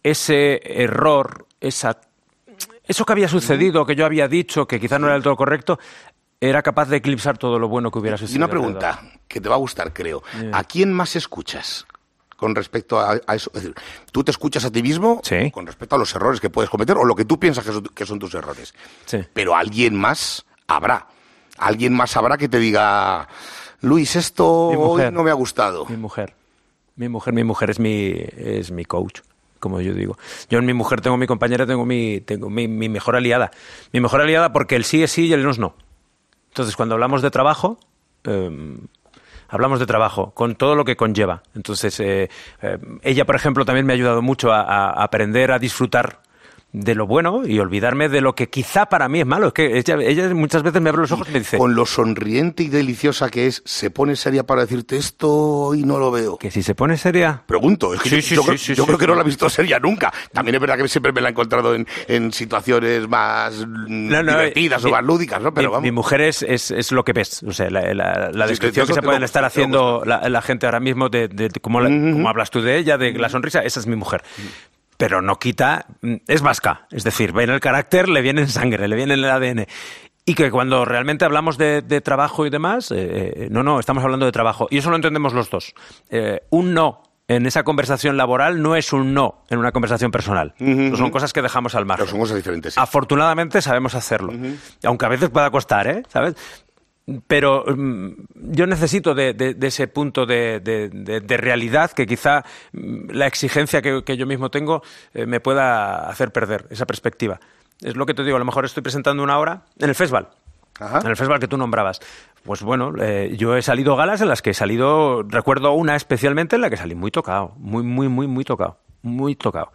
ese error, esa, eso que había sucedido, que yo había dicho, que quizás no era del todo correcto, era capaz de eclipsar todo lo bueno que hubiera sucedido. Y una pregunta que te va a gustar, creo. ¿A quién más escuchas? con respecto a, eso. Es decir, tú te escuchas a ti mismo con respecto a los errores que puedes cometer o lo que tú piensas que son, tus errores. Pero alguien más habrá. Alguien más habrá que te diga, Luis, esto hoy no me ha gustado. Mi mujer. Mi mujer, mi mujer es mi, es mi coach como yo digo. Yo en mi mujer tengo mi compañera, tengo mi, tengo mi, mejor aliada. Mi mejor aliada porque el sí es sí y el no es no. Entonces, cuando hablamos de trabajo, em, hablamos de trabajo, con todo lo que conlleva. Entonces, eh, eh, ella, por ejemplo, también me ha ayudado mucho a aprender a disfrutar de lo bueno y olvidarme de lo que quizá para mí es malo. Es que ella, muchas veces me abre los ojos y me dice... Con lo sonriente y deliciosa que es, ¿se pone seria para decirte esto y no lo veo? ¿Que si se pone seria? Pregunto, es que yo, creo, que no la he visto seria nunca. También es verdad que siempre me la he encontrado en, situaciones más divertidas o más lúdicas, ¿no? Pero mi, mujer es, es, lo que ves. O sea, la, descripción que se pueden estar haciendo la, gente ahora mismo de, de, cómo, hablas tú de ella, de la sonrisa, esa es mi mujer pero no quita, mm, es vasca, es decir, en el carácter, le viene en sangre, le viene en el ADN. Y que cuando realmente hablamos de, trabajo y demás, eh, eh, no, no, estamos hablando de trabajo. Y eso lo entendemos los dos. Eh, un no en esa conversación laboral no es un no en una conversación personal. Son cosas que dejamos al margen. Pero son cosas diferentes. Afortunadamente sabemos hacerlo. Aunque a veces pueda costar, ¿eh? ¿Sabes? Pero mm, yo necesito de, ese punto de, realidad que quizá mm, la exigencia que, yo mismo tengo eh, me pueda hacer perder esa perspectiva. Es lo que te digo, a lo mejor estoy presentando una hora en el festival. En el festival que tú nombrabas. Pues bueno, eh, yo he salido galas en las que he salido, recuerdo una especialmente en la que salí muy tocado, muy, muy, muy, muy tocado, muy tocado.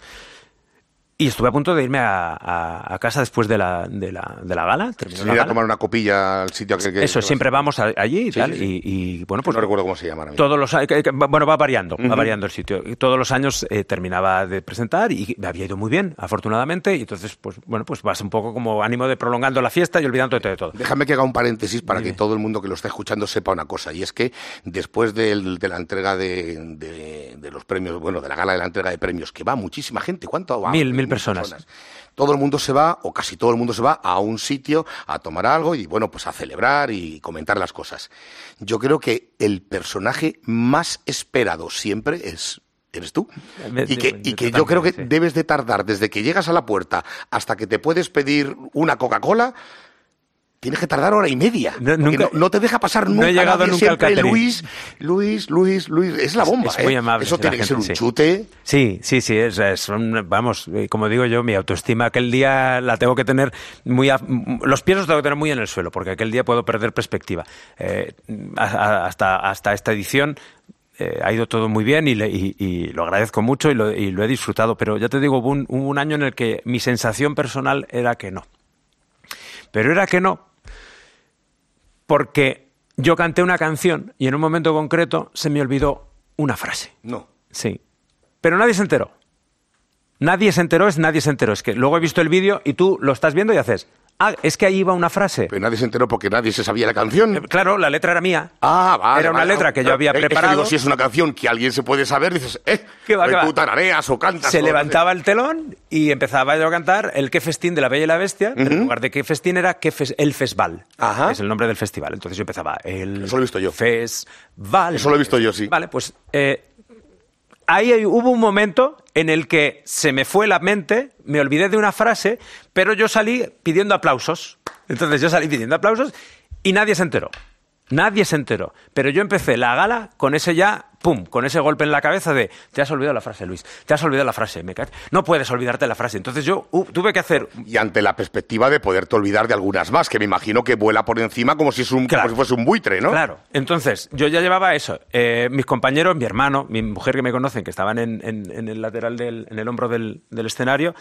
Y estuve a punto de irme a, casa después de la, de la, de la gala. Sí, ir a tomar una copilla al sitio que... Eso, siempre vamos allí y tal. Y, bueno, pues... No recuerdo cómo se llama. Todos los Bueno, va variando, va variando el sitio. Todos los años eh, terminaba de presentar y me había ido muy bien, afortunadamente. Y entonces, pues bueno, pues vas un poco como ánimo de prolongando la fiesta y olvidando de todo. Déjame que haga un paréntesis para que todo el mundo que lo está escuchando sepa una cosa. Y es que después de, la entrega de, los premios, bueno, de la gala de la entrega de premios, que va muchísima gente. ¿Cuánto va? Mil, mil personas. Todo el mundo se va, o casi todo el mundo se va, a un sitio a tomar algo y, bueno, pues a celebrar y comentar las cosas. Yo creo que el personaje más esperado siempre es eres tú. Y que, y que yo creo que debes de tardar desde que llegas a la puerta hasta que te puedes pedir una Coca-Cola tienes que tardar hora y media. No, te deja pasar nunca. No he llegado nunca al Luis, Luis, Luis, Luis. Es la bomba. Es, muy ¿eh? amable. Eso tiene que ser un chute. Sí, sí, sí. Es, vamos, eh, como digo yo, mi autoestima aquel día la tengo que tener muy. los pies los tengo que tener muy en el suelo, porque aquel día puedo perder perspectiva. Eh, hasta, hasta esta edición ha ido todo muy bien y, lo agradezco mucho y lo, he disfrutado, pero ya te digo, hubo un, año en el que mi sensación personal era que no. Pero era que no, porque yo canté una canción y en un momento concreto se me olvidó una frase. No. Sí. Pero nadie se enteró. Nadie se enteró, es nadie se enteró. Es que luego he visto el vídeo y tú lo estás viendo y haces. Ah, es que ahí iba una frase. Pero nadie se enteró porque nadie se sabía la canción. Eh, claro, la letra era mía. Ah, vale. Era una letra que yo había preparado. si es una canción que alguien se puede saber, dices, eh, ¿Qué va, tú tarareas o cantas. Se levantaba el telón y empezaba yo a cantar el que festín de la Bella y la Bestia, pero en lugar de qué festín era que el festival. Ajá. Es el nombre del festival. Entonces yo empezaba el. Eso lo he visto yo. Festival. Eso lo he visto yo, sí. Vale, pues eh, ahí hubo un momento en el que se me fue la mente, me olvidé de una frase, pero yo salí pidiendo aplausos. Entonces yo salí pidiendo aplausos y nadie se enteró. Nadie se enteró. Pero yo empecé la gala con ese ya pum, con ese golpe en la cabeza de te has olvidado la frase, Luis, te has olvidado la frase, me no puedes olvidarte la frase. Entonces yo uh, tuve que hacer Y ante la perspectiva de poderte olvidar de algunas más, que me imagino que vuela por encima como si, es un, Claro. como si fuese un buitre, ¿no? Claro. Entonces, yo ya llevaba eso. Eh, mis compañeros, mi hermano, mi mujer que me conocen, que estaban en, en- en el lateral del, en el hombro del, del escenario,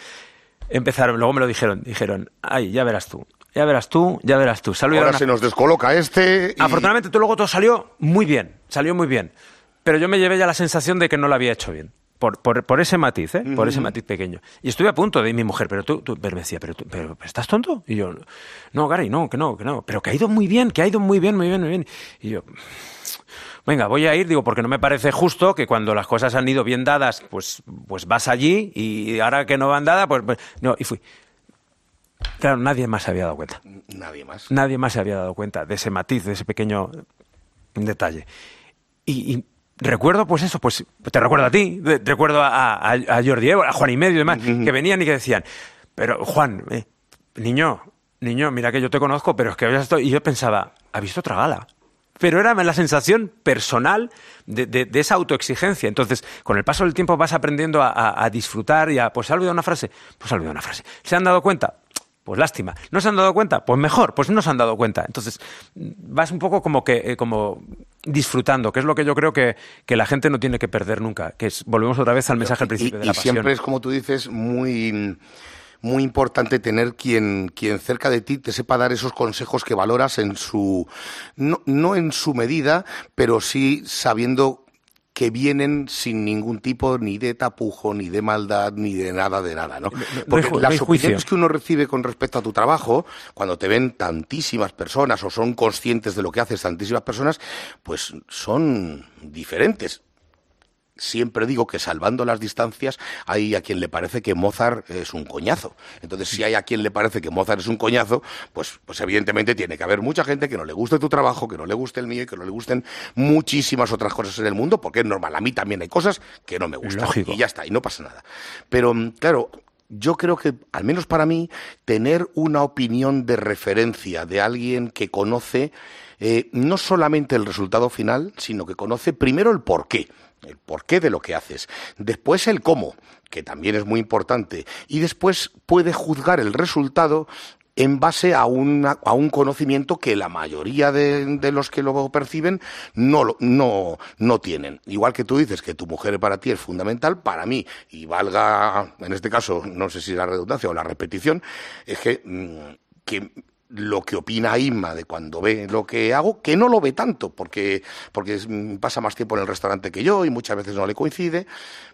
empezaron, luego me lo dijeron, dijeron, ay, ya verás tú, ya verás tú, ya verás tú. Olvidado Ahora una- se nos descoloca este. y- Afortunadamente, todo luego todo salió muy bien, salió muy bien. Pero yo me llevé ya la sensación de que no lo había hecho bien. Por, por, por ese matiz, ¿eh? Por ese matiz pequeño. Y estuve a punto de ir mi mujer, pero tú, tú pero me decía, pero, tú, pero ¿estás tonto? Y yo, no, Gary, no, que no, que no. Pero que ha ido muy bien, que ha ido muy bien, muy bien, muy bien. Y yo, venga, voy a ir, digo, porque no me parece justo que cuando las cosas han ido bien dadas, pues, pues vas allí y ahora que no van dadas, pues, pues no, y fui. Claro, nadie más se había dado cuenta. Nadie más. Nadie más se había dado cuenta de ese matiz, de ese pequeño detalle. Y, y recuerdo, pues eso, pues te recuerdo a ti, recuerdo a, a, a Jordi Évora, a Juan y medio y demás, que venían y que decían, pero Juan, eh, niño, niño, mira que yo te conozco, pero es que habías estado... Y yo pensaba, ¿ha visto otra gala? Pero era la sensación personal de, de- de esa autoexigencia. Entonces, con el paso del tiempo vas aprendiendo a, a- a disfrutar y a, pues, ¿se ha olvidado una frase? Pues se ha olvidado una frase. ¿Se han dado cuenta? Pues lástima. ¿No se han dado cuenta? Pues mejor, pues no se han dado cuenta. Entonces, vas un poco como que, eh, como disfrutando, que es lo que yo creo que, que la gente no tiene que perder nunca. Que es, volvemos otra vez al mensaje al Y, principio de y la pasión. siempre es, como tú dices, muy, muy importante tener quien, quien cerca de ti te sepa dar esos consejos que valoras en su, no, no en su medida, pero sí sabiendo que vienen sin ningún tipo ni de tapujo, ni de maldad, ni de nada de nada, ¿no? Porque no las opiniones que uno recibe con respecto a tu trabajo, cuando te ven tantísimas personas o son conscientes de lo que haces tantísimas personas, pues son diferentes siempre digo que salvando las distancias hay a quien le parece que Mozart es un coñazo. Entonces, si hay a quien le parece que Mozart es un coñazo, pues, pues evidentemente tiene que haber mucha gente que no le guste tu trabajo, que no le guste el mío y que no le gusten muchísimas otras cosas en el mundo, porque es normal. A mí también hay cosas que no me gustan. Lógico. Y ya está, y no pasa nada. Pero, mm, claro, yo creo que, al menos para mí, tener una opinión de referencia de alguien que conoce eh, no solamente el resultado final, sino que conoce primero el porqué, el porqué de lo que haces, después el cómo, que también es muy importante, y después puede juzgar el resultado en base a, una- a un conocimiento que la mayoría de, de los que lo perciben no, no, no tienen. Igual que tú dices que tu mujer para ti es fundamental, para mí, y valga, en este caso, no sé si la redundancia o la repetición, es que, mm, que lo que opina Inma de cuando ve lo que hago, que no lo ve tanto, porque, porque mm, pasa más tiempo en el restaurante que yo y muchas veces no le coincide,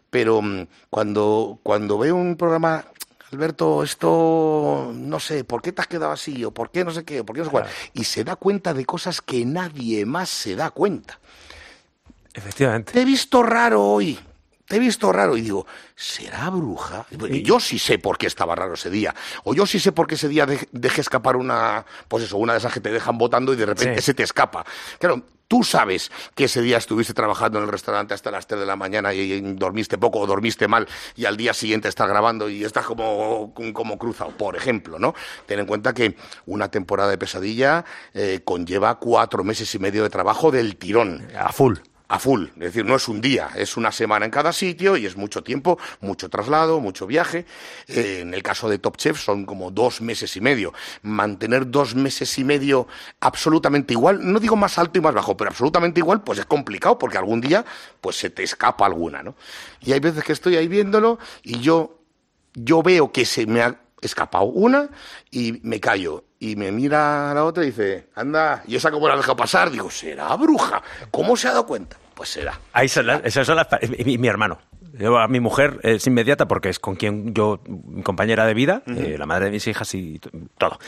pero mm, cuando, cuando veo un programa, Alberto, esto no sé, ¿por qué te has quedado así? o por qué no sé qué, o por qué no sé cuál, y se da cuenta de cosas que nadie más se da cuenta. Efectivamente. Te he visto raro hoy. Te he visto raro y digo, ¿será bruja? Y yo sí sé por qué estaba raro ese día. O yo sí sé por qué ese día dej- dejé escapar una, pues eso, una de esas que te dejan votando y de repente Sí. se te escapa. Claro, tú sabes que ese día estuviste trabajando en el restaurante hasta las 3 de la mañana y, y dormiste poco o dormiste mal y al día siguiente estás grabando y estás como, como cruzado, por ejemplo, ¿no? Ten en cuenta que una temporada de pesadilla eh, conlleva cuatro meses y medio de trabajo del tirón A full. A full. Es decir, no es un día, es una semana en cada sitio y es mucho tiempo, mucho traslado, mucho viaje. Eh, en el caso de Top Chef son como dos meses y medio. Mantener dos meses y medio absolutamente igual, no digo más alto y más bajo, pero absolutamente igual, pues es complicado porque algún día pues se te escapa alguna, ¿no? Y hay veces que estoy ahí viéndolo y yo, yo veo que se me ha escapado una y me callo. Y me mira a la otra y dice, anda, y esa como la deja pasar, digo, será bruja. ¿Cómo se ha dado cuenta? Pues será. Ahí son las, esas son las mi, mi hermano. Yo, a mi mujer es inmediata porque es con quien yo, mi compañera de vida, eh, la madre de mis hijas y todo.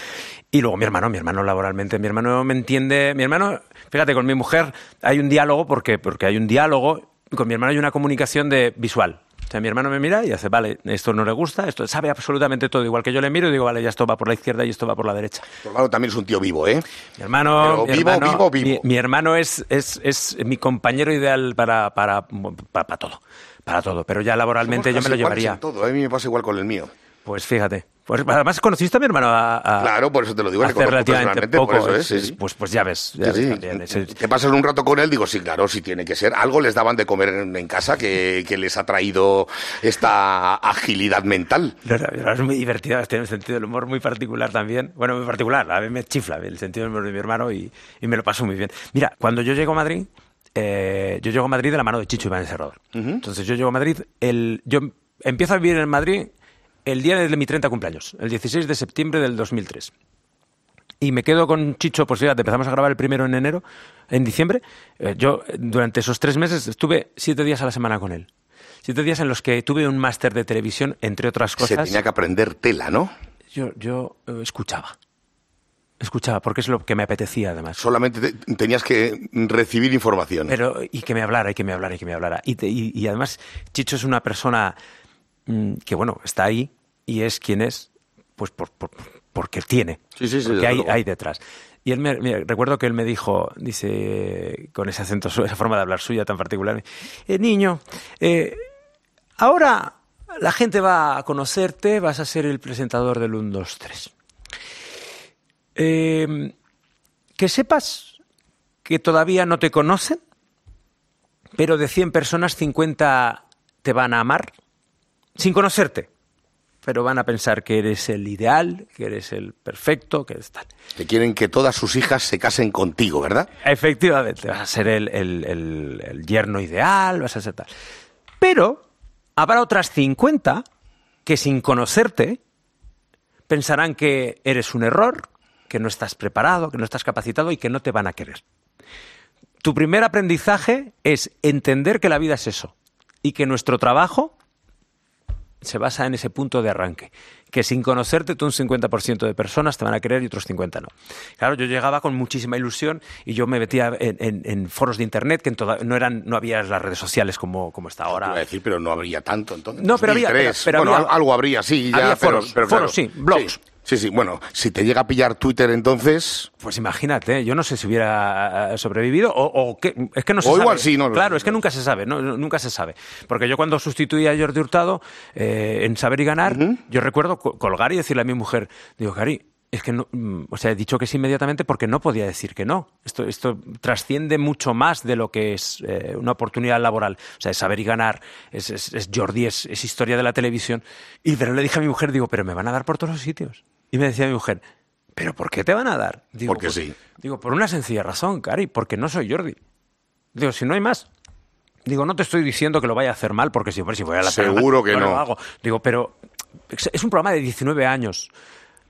Y luego mi hermano, mi hermano laboralmente, mi hermano me entiende, mi hermano, fíjate, con mi mujer hay un diálogo porque, porque hay un diálogo, con mi hermano hay una comunicación de visual. O sea, mi hermano me mira y hace, vale, esto no le gusta, esto sabe absolutamente todo, igual que yo le miro y digo, vale, ya esto va por la izquierda y esto va por la derecha. Pero claro, también es un tío vivo, ¿eh? Mi hermano, mi vivo, hermano- vivo, vivo. Mi, mi hermano es, es, es mi compañero ideal para, para, para, para todo. Para todo. Pero ya laboralmente Somos yo me lo llevaría. en todo. A mí me pasa igual con el mío. Pues fíjate. Pues además conociste a mi hermano a, a- Claro, por eso te lo digo, le hace conozco relativamente poco. por eso es- es, sí, es- sí. Pues, pues ya ves. ya Sí, ves sí. también, es- es- Te pasas un rato con él, digo, sí, claro, sí tiene que ser. Algo les daban de comer en, en casa que, que les ha traído esta agilidad mental. No, no, no, es muy divertido, tiene un sentido del humor muy particular también. Bueno, muy particular, a mí me chifla el sentido del humor de mi hermano y, y me lo paso muy bien. Mira, cuando yo llego a Madrid, eh, yo llego a Madrid de la mano de Chicho Iván Serrador. Entonces yo llego a Madrid, el, yo empiezo a vivir en Madrid el día de mi 30 cumpleaños, el 16 de septiembre del 2003. Y me quedo con Chicho, pues fíjate, empezamos a grabar el primero en enero, en diciembre. Eh, yo durante esos tres meses estuve siete días a la semana con él. Siete días en los que tuve un máster de televisión, entre otras Se cosas. tenía que aprender tela, ¿no? Yo, yo eh, escuchaba. Escuchaba, porque es lo que me apetecía además. Solamente te- tenías que recibir información. Pero, y que me hablara, y que me hablara, y que me hablara. Y, te- y- y además, Chicho es una persona que, bueno, está ahí y es quien es, pues por, por- porque tiene. Sí, sí, sí, Porque hay, hay detrás. Y él me, me- recuerdo que él me dijo, dice, con ese acento, esa forma de hablar suya tan particular, eh, niño, eh, ahora la gente va a conocerte, vas a ser el presentador del 1, 2, 3. Eh, que sepas que todavía no te conocen, pero de 100 personas, 50 te van a amar sin conocerte. Pero van a pensar que eres el ideal, que eres el perfecto, que eres tal. Que quieren que todas sus hijas se casen contigo, ¿verdad? Efectivamente, vas a ser el, el- el- el yerno ideal, vas a ser tal. Pero habrá otras 50 que sin conocerte pensarán que eres un error, que no estás preparado, que no estás capacitado y que no te van a querer. Tu primer aprendizaje es entender que la vida es eso y que nuestro trabajo se basa en ese punto de arranque. Que sin conocerte, tú un 50% de personas te van a querer y otros 50 no. Claro, yo llegaba con muchísima ilusión y yo me metía en, en- en foros de internet que en toda- no eran, no había las redes sociales como, como está Te iba a ahora. decir, pero no habría tanto entonces. No, pero había- 2003. pero- pero bueno, había- algo habría, sí. Ya, había pero- foros, pero foros, claro. sí, blogs. Sí, sí, bueno, si te llega a pillar Twitter entonces... Pues imagínate, yo no sé si hubiera eh, sobrevivido o, o qué, es que no se O sabe. igual sí, no lo- Claro, es que nunca se sabe, no, nunca se sabe. Porque yo cuando sustituí a Jordi Hurtado eh, en Saber y Ganar, yo recuerdo co- colgar y decirle a mi mujer, digo, Cari, es que no, mm, o sea, he dicho que sí inmediatamente porque no podía decir que no. Esto, esto trasciende mucho más de lo que es eh, una oportunidad laboral. O sea, es saber y ganar, es, es- es Jordi, es, es historia de la televisión. Y pero le dije a mi mujer, digo, pero me van a dar por todos los sitios. Y me decía mi mujer, ¿pero por qué te van a dar? Digo, Porque pues- sí. Digo, por una sencilla razón, Cari, porque no soy Jordi. Digo, si no hay más. Digo, no te estoy diciendo que lo vaya a hacer mal, porque si, si voy a la Seguro que no. lo hago. Digo, pero es es un programa de 19 años,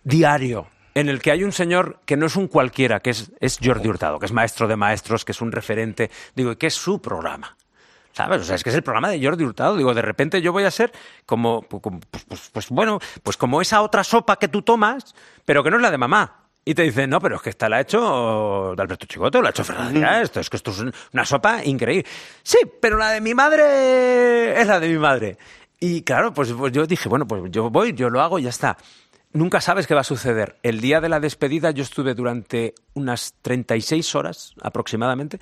diario, en el que hay un señor que no es un cualquiera, que es, es Jordi Hurtado, que es maestro de maestros, que es un referente, digo, y que es su programa. ¿Sabes? O sea, es que es el programa de Jordi Hurtado. Digo, de repente yo voy a ser como, como- pues, pues- pues bueno, pues como esa otra sopa que tú tomas, pero que no es la de mamá. Y te dicen, no, pero es que esta la ha hecho Alberto Chicote, o la ha hecho Fernández. Díaz, Esto es que esto es un- una sopa increíble. Sí, pero la de mi madre es la de mi madre. Y claro, pues, pues yo dije, bueno, pues yo voy, yo lo hago y ya está. Nunca sabes qué va a suceder. El día de la despedida yo estuve durante unas 36 horas aproximadamente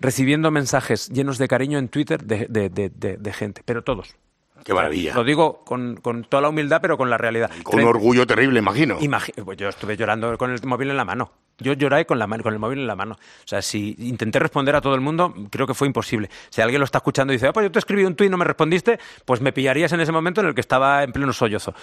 recibiendo mensajes llenos de cariño en Twitter de, de- de- gente, pero todos. Qué maravilla. Lo digo con, con toda la humildad, pero con la realidad. Con un orgullo terrible, imagino. Imagi- pues yo estuve llorando con el móvil en la mano. Yo lloré con, la mano, con el móvil en la mano. O sea, si intenté responder a todo el mundo, creo que fue imposible. Si alguien lo está escuchando y dice, "Ah, pues yo te escribí un tuit y no me respondiste, pues me pillarías en ese momento en el que estaba en pleno sollozo.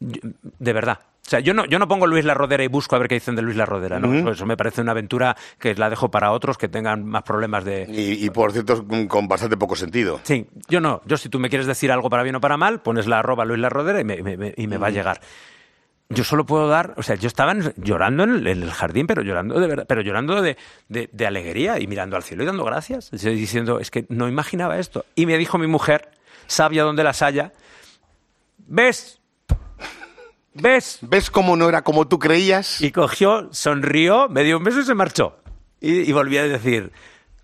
De verdad. O sea, yo no, yo no pongo Luis La Rodera y busco a ver qué dicen de Luis La Rodera. ¿no? Eso- Eso me parece una aventura que la dejo para otros que tengan más problemas de, Y, y, por cierto, con- bastante poco sentido. Sí, yo no. Yo si tú me quieres decir algo para bien o para mal, pones la arroba Luis La Rodera y me, me- me- y me va a llegar. Yo solo puedo dar, o sea, yo estaba llorando en el, en el jardín, pero llorando de verdad, pero llorando de, de- de alegría y mirando al cielo y dando gracias, diciendo, es que no imaginaba esto. Y me dijo mi mujer, sabia donde las haya, ¿ves? ¿Ves? ¿Ves cómo no era como tú creías? Y cogió, sonrió, me dio un beso y se marchó. Y, y volví a decir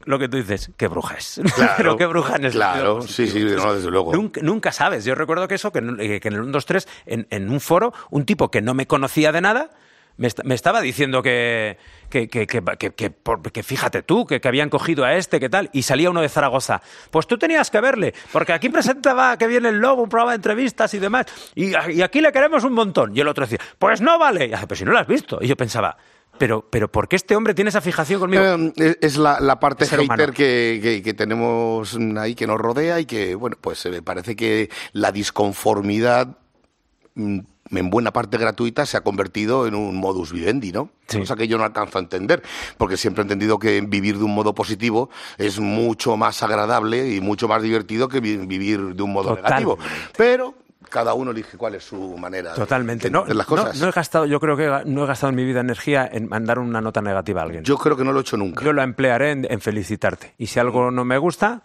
lo que tú dices, qué bruja es. Claro, Pero qué bruja en el Claro, sí, sí, no, desde luego. Nunca, nunca sabes. Yo recuerdo que eso, que en, eh, que en el 1, 2, 3, en, en un foro, un tipo que no me conocía de nada, me, me estaba diciendo que, que que, que, fíjate tú, que, que habían cogido a este, que tal, y salía uno de Zaragoza. Pues tú tenías que verle, porque aquí presentaba que viene el lobo, un programa de entrevistas y demás, y, y aquí le queremos un montón. Y el otro decía, pues no vale. Y hace, pero si no lo has visto. Y yo pensaba, pero, pero ¿por qué este hombre tiene esa fijación conmigo? Eh, es- es la, la parte hater que, que- que tenemos ahí que nos rodea y que, bueno, pues eh, me parece que la disconformidad mm, en buena parte gratuita se ha convertido en un modus vivendi, ¿no? Sí. Cosa que yo no alcanzo a entender, porque siempre he entendido que vivir de un modo positivo es mucho más agradable y mucho más divertido que vi- vivir de un modo negativo. Pero cada uno elige cuál es su manera de- Totalmente. de No, las no- cosas. no he gastado, yo creo que no he gastado en mi vida energía en mandar una nota negativa a alguien. Yo creo que no lo he hecho nunca. Yo la emplearé en, en felicitarte. Y si algo no me gusta,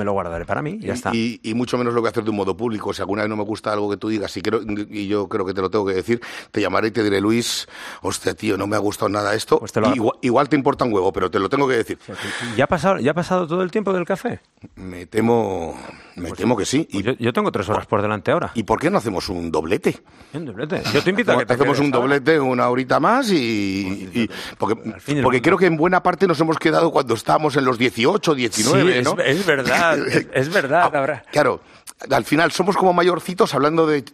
me lo guardaré para mí y ya está. Y, y mucho menos lo voy a hacer de un modo público. Si alguna vez no me gusta algo que tú digas y, creo, y yo creo que te lo tengo que decir, te llamaré y te diré, Luis, hostia, tío, no me ha gustado nada esto. Pues te lo hago. igual, igual te importa un huevo, pero te lo tengo que decir. ¿Ya ha, pasado, ¿Ya ha pasado todo el tiempo del café? Me temo, me temo que sí. Pues Y, yo, yo tengo tres horas por delante ahora. ¿Y por qué no hacemos un doblete? Un doblete. Yo te invito a que te hacemos un doblete una horita más y, y- porque, porque creo que en buena parte nos hemos quedado cuando estábamos en los 18, 19, Sí, es- ¿no? es verdad, es- es verdad, Ah, ahora. Claro, al final somos como mayorcitos hablando de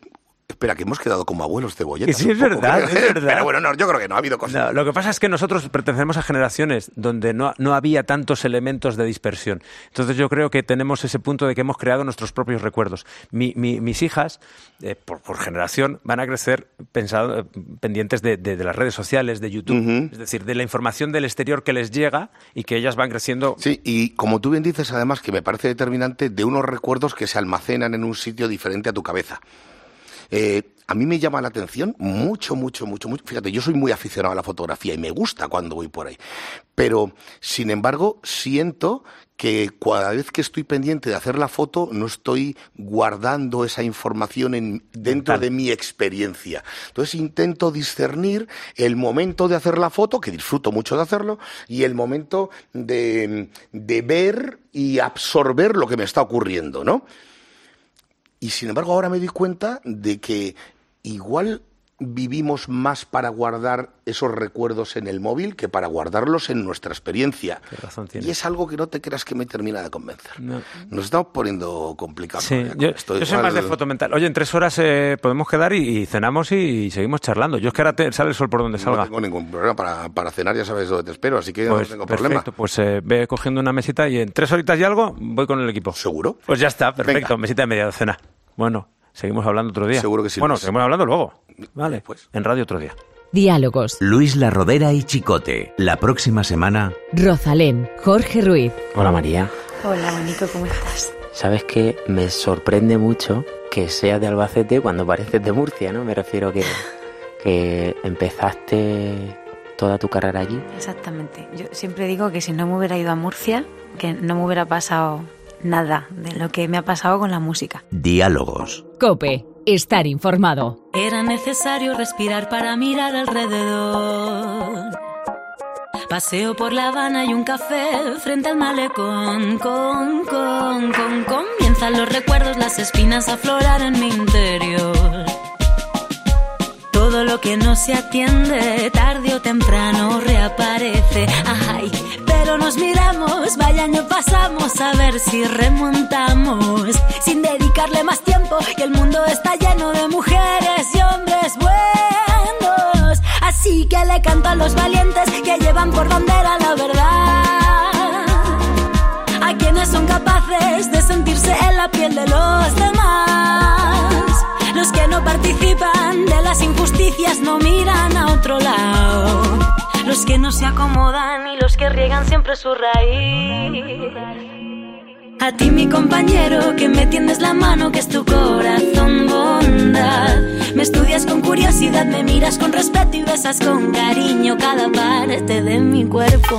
Espera, que hemos quedado como abuelos cebolletas. Sí, es poco, verdad, creo. es verdad. Pero bueno, no, yo creo que no, ha habido cosas. No, lo que pasa es que nosotros pertenecemos a generaciones donde no, no había tantos elementos de dispersión. Entonces yo creo que tenemos ese punto de que hemos creado nuestros propios recuerdos. Mi- mi- mis hijas, eh, por, por generación, van a crecer pensado- eh, pendientes de, de- de las redes sociales, de YouTube, es decir, de la información del exterior que les llega y que ellas van creciendo. Sí, y como tú bien dices, además, que me parece determinante, de unos recuerdos que se almacenan en un sitio diferente a tu cabeza. Eh, a mí me llama la atención mucho, mucho, mucho, mucho. Fíjate, yo soy muy aficionado a la fotografía y me gusta cuando voy por ahí. Pero, sin embargo, siento que cada vez que estoy pendiente de hacer la foto, no estoy guardando esa información en, dentro de mi experiencia. Entonces intento discernir el momento de hacer la foto, que disfruto mucho de hacerlo, y el momento de, de ver y absorber lo que me está ocurriendo, ¿no? Y sin embargo ahora me doy cuenta de que igual vivimos más para guardar esos recuerdos en el móvil que para guardarlos en nuestra experiencia. Qué razón tienes. y es algo que no te creas que me termina de convencer. No. Nos estamos poniendo complicados. Sí, con yo, soy más de foto mental. Oye, en tres horas eh, podemos quedar y, y cenamos y, seguimos charlando. Yo es que ahora te- sale el sol por donde No salga. tengo ningún problema para, para cenar, ya sabes dónde te espero, así que Pues no tengo perfecto, problema. pues eh, ve cogiendo una mesita y en tres horitas y algo voy con el equipo. ¿Seguro? Pues ya está, perfecto, Venga. mesita de media docena. Bueno, seguimos hablando otro día. Seguro que sí, Bueno, Luis. seguimos hablando luego. Vale, Pues. en radio otro día. Diálogos. Luis La Rodera y Chicote. La próxima semana. Rosalén. Jorge Ruiz. Hola María, Hola, Mónico, ¿cómo estás? sabes que me sorprende mucho que seas de Albacete cuando pareces de Murcia, ¿no? Me refiero que, que empezaste toda tu carrera allí. Exactamente. Yo siempre digo que si no me hubiera ido a Murcia, que no me hubiera pasado nada de lo que me ha pasado con la música. Diálogos. Cope. Estar informado. Era necesario respirar para mirar alrededor. Paseo por La Habana y un café frente al malecón. Con, con, con, comienzan los recuerdos, las espinas a aflorar en mi interior. Todo lo que no se atiende, tarde o temprano reaparece. Ay, pero nos miramos, vaya año pasamos a ver si remontamos. Sin dedicarle más tiempo, y el mundo está lleno de mujeres y hombres buenos. Así que le canto a los valientes que llevan por bandera la verdad a quienes son capaces de sentirse en la piel de los demás. Los que no participan de las injusticias no miran a otro lado. Los que no se acomodan y los que riegan siempre su raíz. A ti mi compañero que me tiendes la mano que es tu corazón bondad Me estudias con curiosidad, me miras con respeto y besas con cariño cada parte de mi cuerpo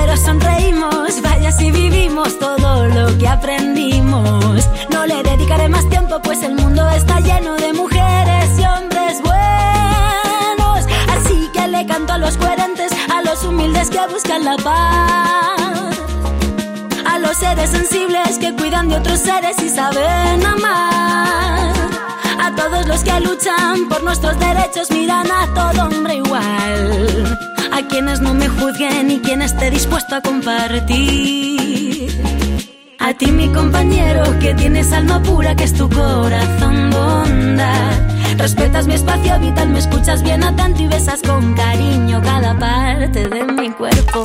Pero sonreímos, vaya si vivimos todo lo que aprendimos. No le dedicaré más tiempo, pues el mundo está lleno de mujeres y hombres buenos. Así que le canto a los coherentes, a los humildes que buscan la paz. A los seres sensibles que cuidan de otros seres y saben amar. A todos los que luchan por nuestros derechos miran a todo hombre igual. A quienes no me juzguen y quien esté dispuesto a compartir. A ti mi compañero que tienes alma pura que es tu corazón bondad. Respetas mi espacio vital, me escuchas bien atento y besas con cariño cada parte de mi cuerpo.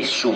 Gastar su